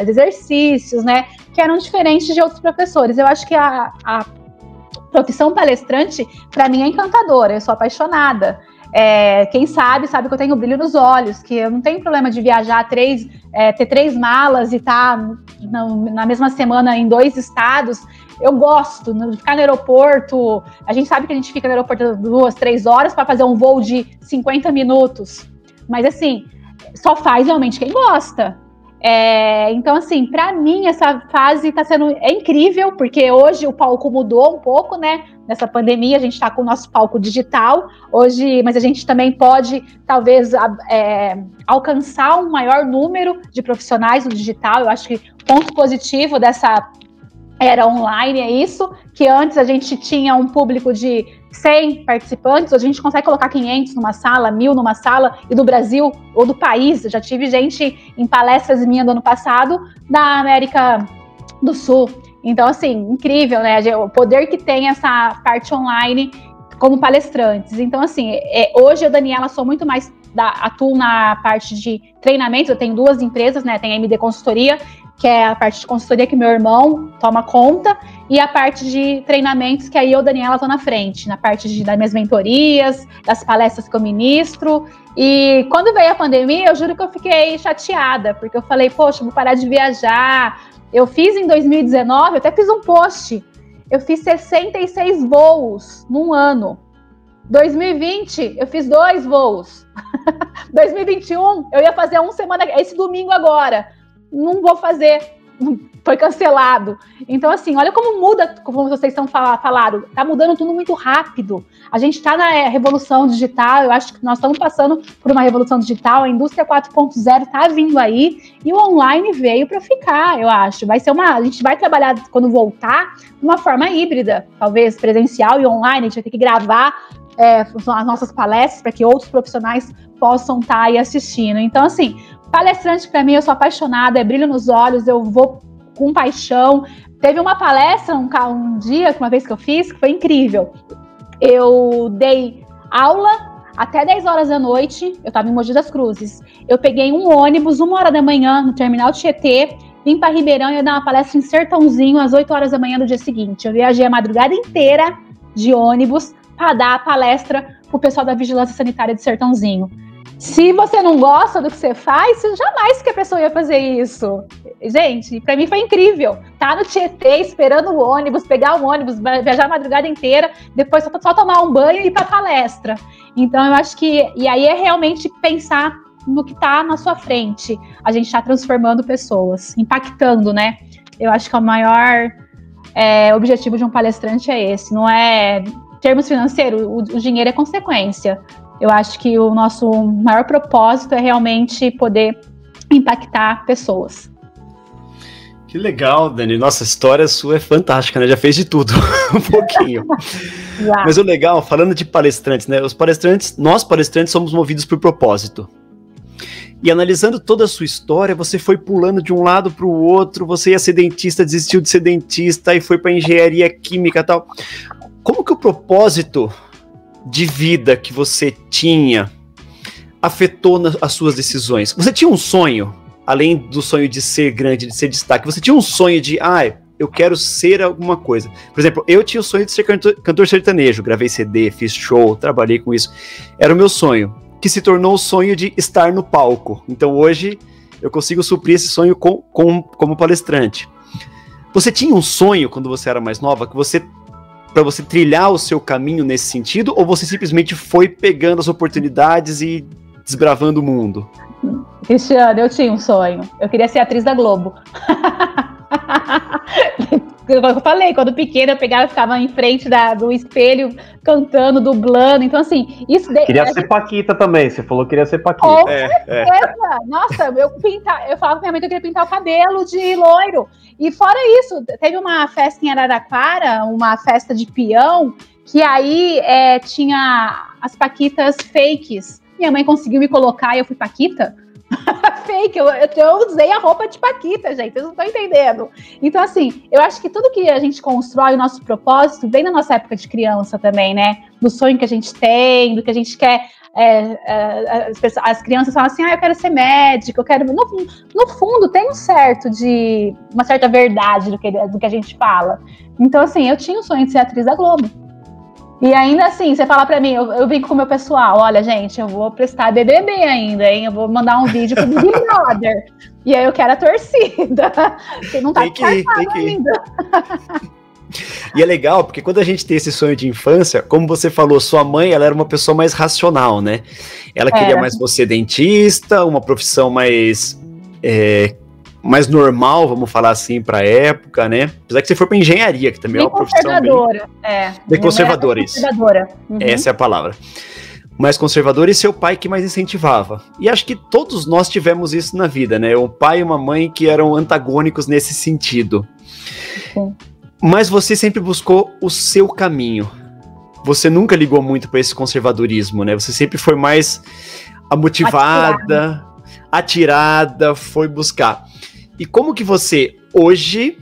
exercícios, né? Que eram diferentes de outros professores. Eu acho que a, a profissão palestrante, para mim, é encantadora, eu sou apaixonada. É, quem sabe, sabe que eu tenho brilho nos olhos, que eu não tenho problema de viajar três, é, ter três malas e estar tá na mesma semana em dois estados eu gosto de ficar no aeroporto. A gente sabe que a gente fica no aeroporto duas, três horas para fazer um voo de 50 minutos. Mas assim, só faz realmente quem gosta. É, então, assim, para mim, essa fase está sendo é incrível, porque hoje o palco mudou um pouco, né? Nessa pandemia, a gente está com o nosso palco digital hoje, mas a gente também pode, talvez, é, alcançar um maior número de profissionais no digital. Eu acho que ponto positivo dessa era online, é isso, que antes a gente tinha um público de 100 participantes, hoje a gente consegue colocar 500 numa sala, mil numa sala, e do Brasil ou do país, eu já tive gente em palestras minhas do ano passado da América do Sul. Então, assim, incrível, né? O poder que tem essa parte online como palestrantes. Então, assim, é, hoje eu, Daniela, sou muito mais da, atuo na parte de treinamentos. Eu tenho duas empresas, né? Tem a MD Consultoria que é a parte de consultoria que meu irmão toma conta, e a parte de treinamentos, que aí eu, Daniela, estou na frente, na parte de, das minhas mentorias, das palestras que eu ministro. E quando veio a pandemia, eu juro que eu fiquei chateada, porque eu falei, poxa, vou parar de viajar. Eu fiz em 2019, eu até fiz um post. Eu fiz 66 voos num ano. 2020, eu fiz dois voos. 2021, eu ia fazer um semana, esse domingo agora não vou fazer, foi cancelado. Então, assim, olha como muda, como vocês estão falando, tá mudando tudo muito rápido. A gente está na é, revolução digital, eu acho que nós estamos passando por uma revolução digital, a indústria 4.0 está vindo aí, e o online veio para ficar, eu acho. Vai ser uma. A gente vai trabalhar quando voltar de uma forma híbrida, talvez presencial e online, a gente vai ter que gravar é, as nossas palestras para que outros profissionais possam estar tá aí assistindo. Então, assim, Palestrante, para mim, eu sou apaixonada, é brilho nos olhos, eu vou com paixão. Teve uma palestra um, um dia, uma vez que eu fiz, que foi incrível. Eu dei aula até 10 horas da noite, eu estava em Mogi das Cruzes. Eu peguei um ônibus, uma hora da manhã, no terminal Tietê, vim para Ribeirão e ia dar uma palestra em Sertãozinho às 8 horas da manhã do dia seguinte. Eu viajei a madrugada inteira de ônibus para dar a palestra para o pessoal da Vigilância Sanitária de Sertãozinho. Se você não gosta do que você faz, jamais que a pessoa ia fazer isso. Gente, para mim foi incrível. Tá no Tietê esperando o ônibus, pegar o ônibus, viajar a madrugada inteira, depois só, só tomar um banho e ir para palestra. Então eu acho que e aí é realmente pensar no que está na sua frente. A gente está transformando pessoas, impactando, né? Eu acho que o maior é, objetivo de um palestrante é esse. Não é termos financeiros, o, o dinheiro é consequência. Eu acho que o nosso maior propósito é realmente poder impactar pessoas. Que legal, Dani. Nossa, a história sua é fantástica, né? Já fez de tudo, um pouquinho. Mas o legal, falando de palestrantes, né? Os palestrantes, nós palestrantes somos movidos por propósito. E analisando toda a sua história, você foi pulando de um lado para o outro, você ia ser dentista, desistiu de ser dentista e foi para engenharia química e tal. Como que o propósito de vida que você tinha afetou as suas decisões? Você tinha um sonho, além do sonho de ser grande, de ser destaque, você tinha um sonho de, ah, eu quero ser alguma coisa. Por exemplo, eu tinha o sonho de ser cantor, cantor sertanejo, gravei CD, fiz show, trabalhei com isso. Era o meu sonho, que se tornou o sonho de estar no palco. Então hoje eu consigo suprir esse sonho com, com, como palestrante. Você tinha um sonho quando você era mais nova que você para você trilhar o seu caminho nesse sentido ou você simplesmente foi pegando as oportunidades e desbravando o mundo? Cristiano, eu tinha um sonho. Eu queria ser atriz da Globo. eu falei, quando pequena eu pegava e ficava em frente da, do espelho cantando, dublando. Então, assim, isso. Queria ser Paquita também. Você falou que queria ser Paquita. Com é, é. certeza. É. Nossa, eu pintar, eu falava pra minha mãe que eu queria pintar o cabelo de loiro. E fora isso, teve uma festa em Araraquara, uma festa de peão, que aí é, tinha as Paquitas fakes. Minha mãe conseguiu me colocar e eu fui Paquita. fake, eu, eu, usei a roupa de Paquita, gente, vocês não estão entendendo. Então, assim, eu acho que tudo que a gente constrói, o nosso propósito, vem da nossa época de criança também, né? Do sonho que a gente tem, do que a gente quer. É, é, as, pessoas, as, crianças falam assim, ah, eu quero ser médico, eu quero. No, no fundo, tem um certo de. uma certa verdade do que, do que a gente fala. Então, assim, eu tinha o sonho de ser atriz da Globo. E ainda assim, você fala para mim, eu, eu vim com o meu pessoal, olha, gente, eu vou prestar BBB ainda, hein? Eu vou mandar um vídeo pro Big Brother. e aí eu quero a torcida. Porque não tá tem que ir, tem que ir. ainda. E é legal, porque quando a gente tem esse sonho de infância, como você falou, sua mãe, ela era uma pessoa mais racional, né? Ela queria mais você dentista, uma profissão mais é, mais normal, vamos falar assim, para a época, né? Apesar que você for para engenharia, que também bem é uma profissão conservadora, bem, é. Bem conservadora, isso. Conservadora. Uhum. Essa é a palavra. Mais conservadora e seu pai que mais incentivava. E acho que todos nós tivemos isso na vida, né? Um pai e uma mãe que eram antagônicos nesse sentido. Sim. Mas você sempre buscou o seu caminho. Você nunca ligou muito para esse conservadorismo, né? Você sempre foi mais a motivada, atirada. atirada, foi buscar. E como que você hoje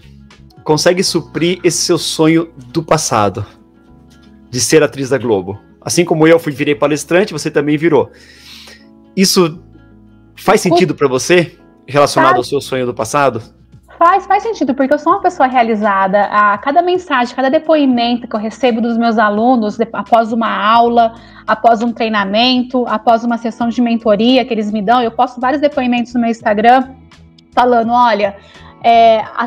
consegue suprir esse seu sonho do passado de ser atriz da Globo? Assim como eu fui virei palestrante, você também virou. Isso faz sentido para você relacionado ao seu sonho do passado? Faz, faz sentido, porque eu sou uma pessoa realizada. A cada mensagem, cada depoimento que eu recebo dos meus alunos após uma aula, após um treinamento, após uma sessão de mentoria que eles me dão, eu posto vários depoimentos no meu Instagram falando: olha, é, a,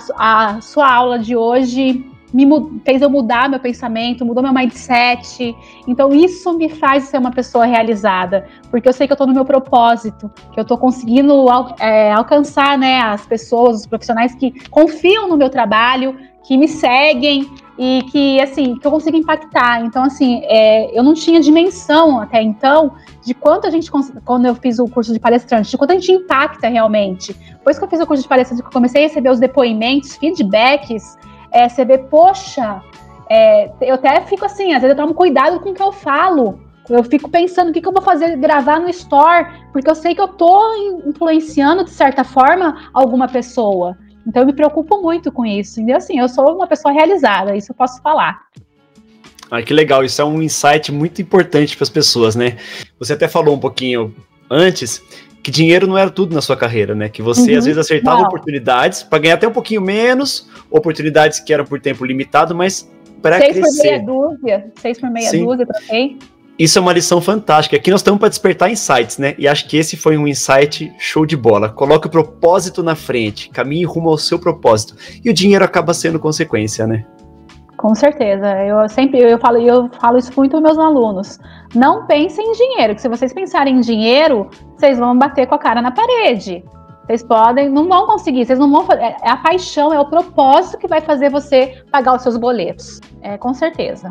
a sua aula de hoje me fez eu mudar meu pensamento, mudou meu mindset. Então isso me faz ser uma pessoa realizada, porque eu sei que eu estou no meu propósito, que eu estou conseguindo é, alcançar, né, as pessoas, os profissionais que confiam no meu trabalho, que me seguem e que assim que eu consigo impactar. Então assim, é, eu não tinha dimensão até então de quanto a gente quando eu fiz o curso de palestrante, de quanto a gente impacta realmente. Depois que eu fiz o curso de palestrante, que eu comecei a receber os depoimentos, feedbacks é, você vê, poxa, é, eu até fico assim, às vezes eu tomo cuidado com o que eu falo. Eu fico pensando o que, que eu vou fazer, gravar no store, porque eu sei que eu tô influenciando, de certa forma, alguma pessoa. Então eu me preocupo muito com isso. E assim, eu sou uma pessoa realizada, isso eu posso falar. Ah, que legal, isso é um insight muito importante para as pessoas, né? Você até falou um pouquinho antes que dinheiro não era tudo na sua carreira, né? Que você uhum. às vezes acertava oportunidades para ganhar até um pouquinho menos, oportunidades que eram por tempo limitado, mas para crescer. Seis por meia dúzia, seis por meia Sim. dúzia, troquei. Isso é uma lição fantástica. Aqui nós estamos para despertar insights, né? E acho que esse foi um insight show de bola. Coloque o propósito na frente, caminhe rumo ao seu propósito. E o dinheiro acaba sendo consequência, né? Com certeza. Eu sempre eu falo, eu falo isso muito para meus alunos. Não pensem em dinheiro, que se vocês pensarem em dinheiro, vocês vão bater com a cara na parede. Vocês podem, não vão conseguir, vocês não vão fazer. É a paixão, é o propósito que vai fazer você pagar os seus boletos. É, com certeza.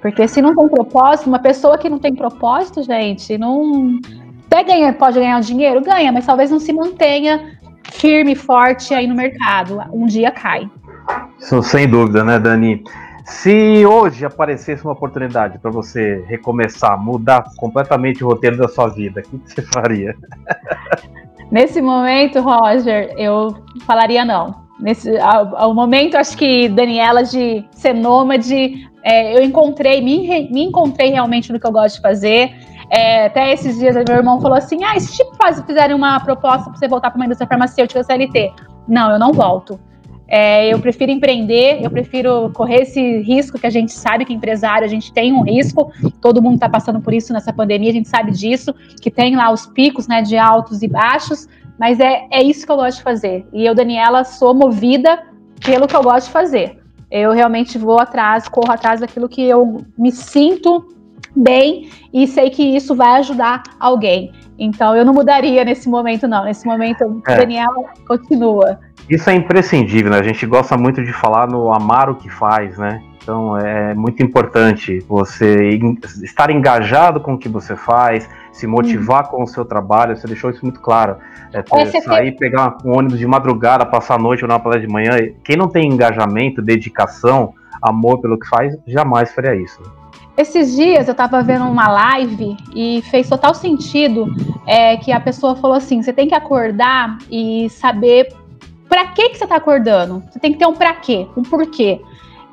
Porque se não tem propósito, uma pessoa que não tem propósito, gente, não. Até ganha, pode ganhar dinheiro? Ganha, mas talvez não se mantenha firme, forte aí no mercado. Um dia cai. Isso sem dúvida, né, Dani? Se hoje aparecesse uma oportunidade para você recomeçar, mudar completamente o roteiro da sua vida, o que você faria? Nesse momento, Roger, eu falaria não. Nesse, ao, ao momento, acho que Daniela de ser nômade, é, eu encontrei, me, me encontrei realmente no que eu gosto de fazer. É, até esses dias, meu irmão falou assim: ah, se tipo fizerem uma proposta para você voltar para uma indústria farmacêutica CLT. Não, eu não volto. É, eu prefiro empreender, eu prefiro correr esse risco que a gente sabe que empresário a gente tem um risco, todo mundo está passando por isso nessa pandemia, a gente sabe disso, que tem lá os picos né, de altos e baixos, mas é, é isso que eu gosto de fazer. E eu, Daniela, sou movida pelo que eu gosto de fazer. Eu realmente vou atrás, corro atrás daquilo que eu me sinto bem e sei que isso vai ajudar alguém. Então eu não mudaria nesse momento, não. Nesse momento, é. Daniela continua. Isso é imprescindível, né? A gente gosta muito de falar no amar o que faz, né? Então é muito importante você estar engajado com o que você faz, se motivar hum. com o seu trabalho. Você deixou isso muito claro. É, ter, sair, pegar um ônibus de madrugada, passar a noite ou na palestra de manhã. Quem não tem engajamento, dedicação, amor pelo que faz, jamais faria isso. Esses dias eu estava vendo uma live e fez total sentido é, que a pessoa falou assim: você tem que acordar e saber para que, que você está acordando? Você tem que ter um para quê, um porquê.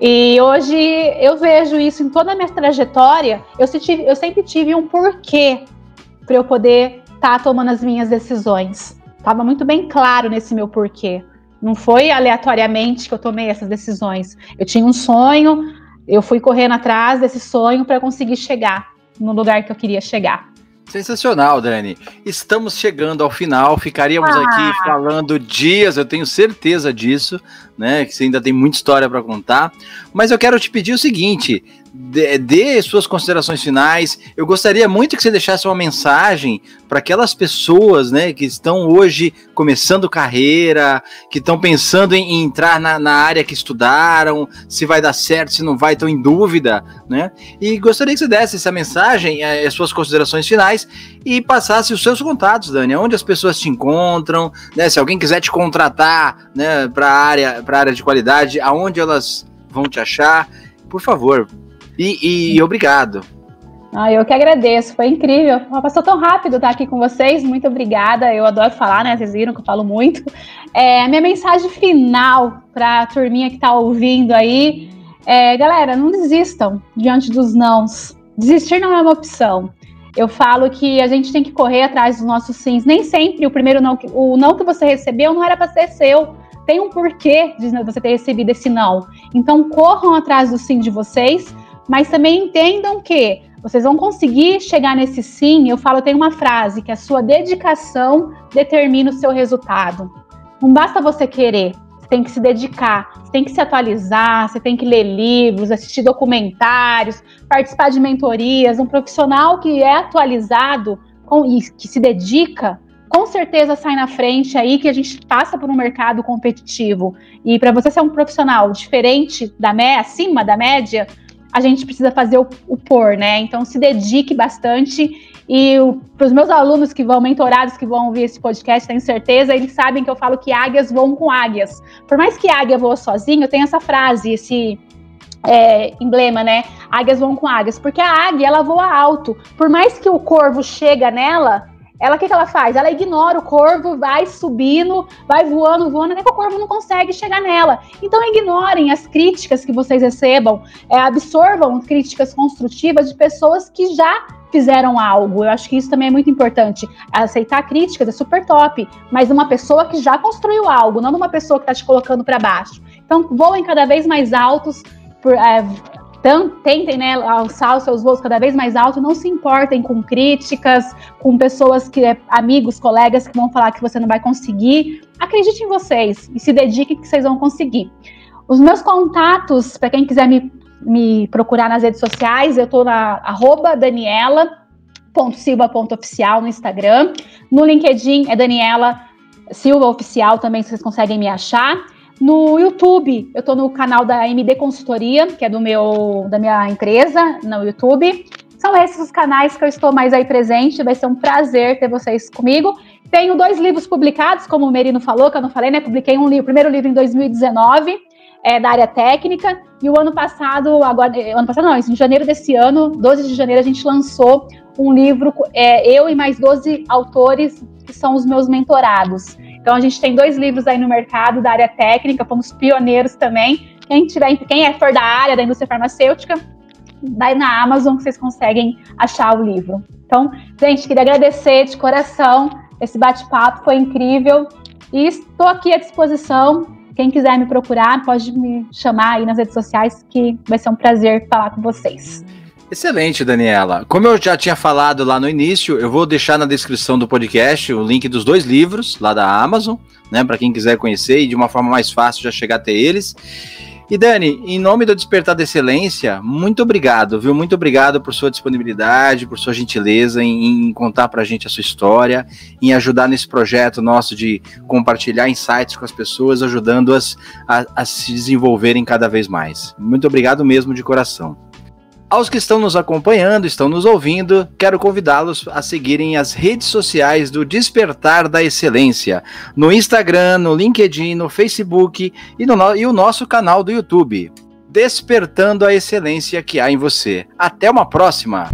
E hoje eu vejo isso em toda a minha trajetória. Eu, eu sempre tive um porquê para eu poder estar tá tomando as minhas decisões. Estava muito bem claro nesse meu porquê. Não foi aleatoriamente que eu tomei essas decisões. Eu tinha um sonho, eu fui correndo atrás desse sonho para conseguir chegar no lugar que eu queria chegar. Sensacional, Dani. Estamos chegando ao final. Ficaríamos ah. aqui falando dias, eu tenho certeza disso, né? Que você ainda tem muita história para contar. Mas eu quero te pedir o seguinte: dê, dê suas considerações finais. Eu gostaria muito que você deixasse uma mensagem para aquelas pessoas, né, que estão hoje começando carreira, que estão pensando em, em entrar na, na, área que estudaram, se vai dar certo, se não vai, estão em dúvida, né? E gostaria que você desse essa mensagem, eh, as suas considerações finais e passasse os seus contatos, Dani, onde as pessoas te encontram, né? Se alguém quiser te contratar, né, para área, para área de qualidade, aonde elas vão te achar, por favor, e, e obrigado. Ah, eu que agradeço, foi incrível. Passou tão rápido estar aqui com vocês. Muito obrigada. Eu adoro falar, né? Vocês viram que eu falo muito. É, minha mensagem final para a turminha que está ouvindo aí é, galera, não desistam diante dos nãos. Desistir não é uma opção. Eu falo que a gente tem que correr atrás dos nossos sims. Nem sempre o primeiro não, o não que você recebeu não era para ser seu. Tem um porquê de você ter recebido esse não. Então corram atrás do sim de vocês mas também entendam que vocês vão conseguir chegar nesse sim. Eu falo, tem uma frase que a sua dedicação determina o seu resultado. Não basta você querer, você tem que se dedicar, você tem que se atualizar, você tem que ler livros, assistir documentários, participar de mentorias. Um profissional que é atualizado com, e que se dedica, com certeza sai na frente aí que a gente passa por um mercado competitivo. E para você ser um profissional diferente da média, acima da média, a gente precisa fazer o, o por, né? Então se dedique bastante. E para os meus alunos que vão, mentorados que vão ouvir esse podcast, tenho certeza, eles sabem que eu falo que águias voam com águias. Por mais que águia voa sozinho, eu tenho essa frase, esse é, emblema, né? Águias voam com águias, porque a águia ela voa alto. Por mais que o corvo chega nela, ela, o que, que ela faz? Ela ignora o corvo, vai subindo, vai voando, voando, até que o corvo não consegue chegar nela. Então, ignorem as críticas que vocês recebam, é, absorvam críticas construtivas de pessoas que já fizeram algo. Eu acho que isso também é muito importante. Aceitar críticas é super top, mas uma pessoa que já construiu algo, não uma pessoa que está te colocando para baixo. Então, voem cada vez mais altos, por, é, então, tentem né, alçar os seus voos cada vez mais alto, não se importem com críticas, com pessoas que, amigos, colegas que vão falar que você não vai conseguir. Acredite em vocês e se dedique que vocês vão conseguir. Os meus contatos, para quem quiser me, me procurar nas redes sociais, eu estou na arroba daniela.silva.oficial no Instagram. No LinkedIn é Daniela Silva Oficial também, vocês conseguem me achar. No YouTube, eu estou no canal da MD Consultoria, que é do meu da minha empresa, no YouTube. São esses os canais que eu estou mais aí presente. Vai ser um prazer ter vocês comigo. Tenho dois livros publicados, como o Merino falou, que eu não falei, né? Publiquei um livro, primeiro livro em 2019, é, da área técnica, e o ano passado, agora, ano passado não, em janeiro desse ano, 12 de janeiro, a gente lançou um livro, é, eu e mais 12 autores que são os meus mentorados. Então a gente tem dois livros aí no mercado da área técnica, fomos pioneiros também. Quem tiver, quem é for da área da indústria farmacêutica, vai na Amazon vocês conseguem achar o livro. Então, gente, queria agradecer de coração. Esse bate-papo foi incrível e estou aqui à disposição. Quem quiser me procurar, pode me chamar aí nas redes sociais, que vai ser um prazer falar com vocês. Excelente, Daniela. Como eu já tinha falado lá no início, eu vou deixar na descrição do podcast o link dos dois livros lá da Amazon, né, para quem quiser conhecer e de uma forma mais fácil já chegar até eles. E Dani, em nome do Despertar da Excelência, muito obrigado, viu? Muito obrigado por sua disponibilidade, por sua gentileza em, em contar para a gente a sua história, em ajudar nesse projeto nosso de compartilhar insights com as pessoas, ajudando-as a, a se desenvolverem cada vez mais. Muito obrigado mesmo de coração. Aos que estão nos acompanhando, estão nos ouvindo, quero convidá-los a seguirem as redes sociais do Despertar da Excelência, no Instagram, no LinkedIn, no Facebook e, no, e o nosso canal do YouTube. Despertando a excelência que há em você. Até uma próxima!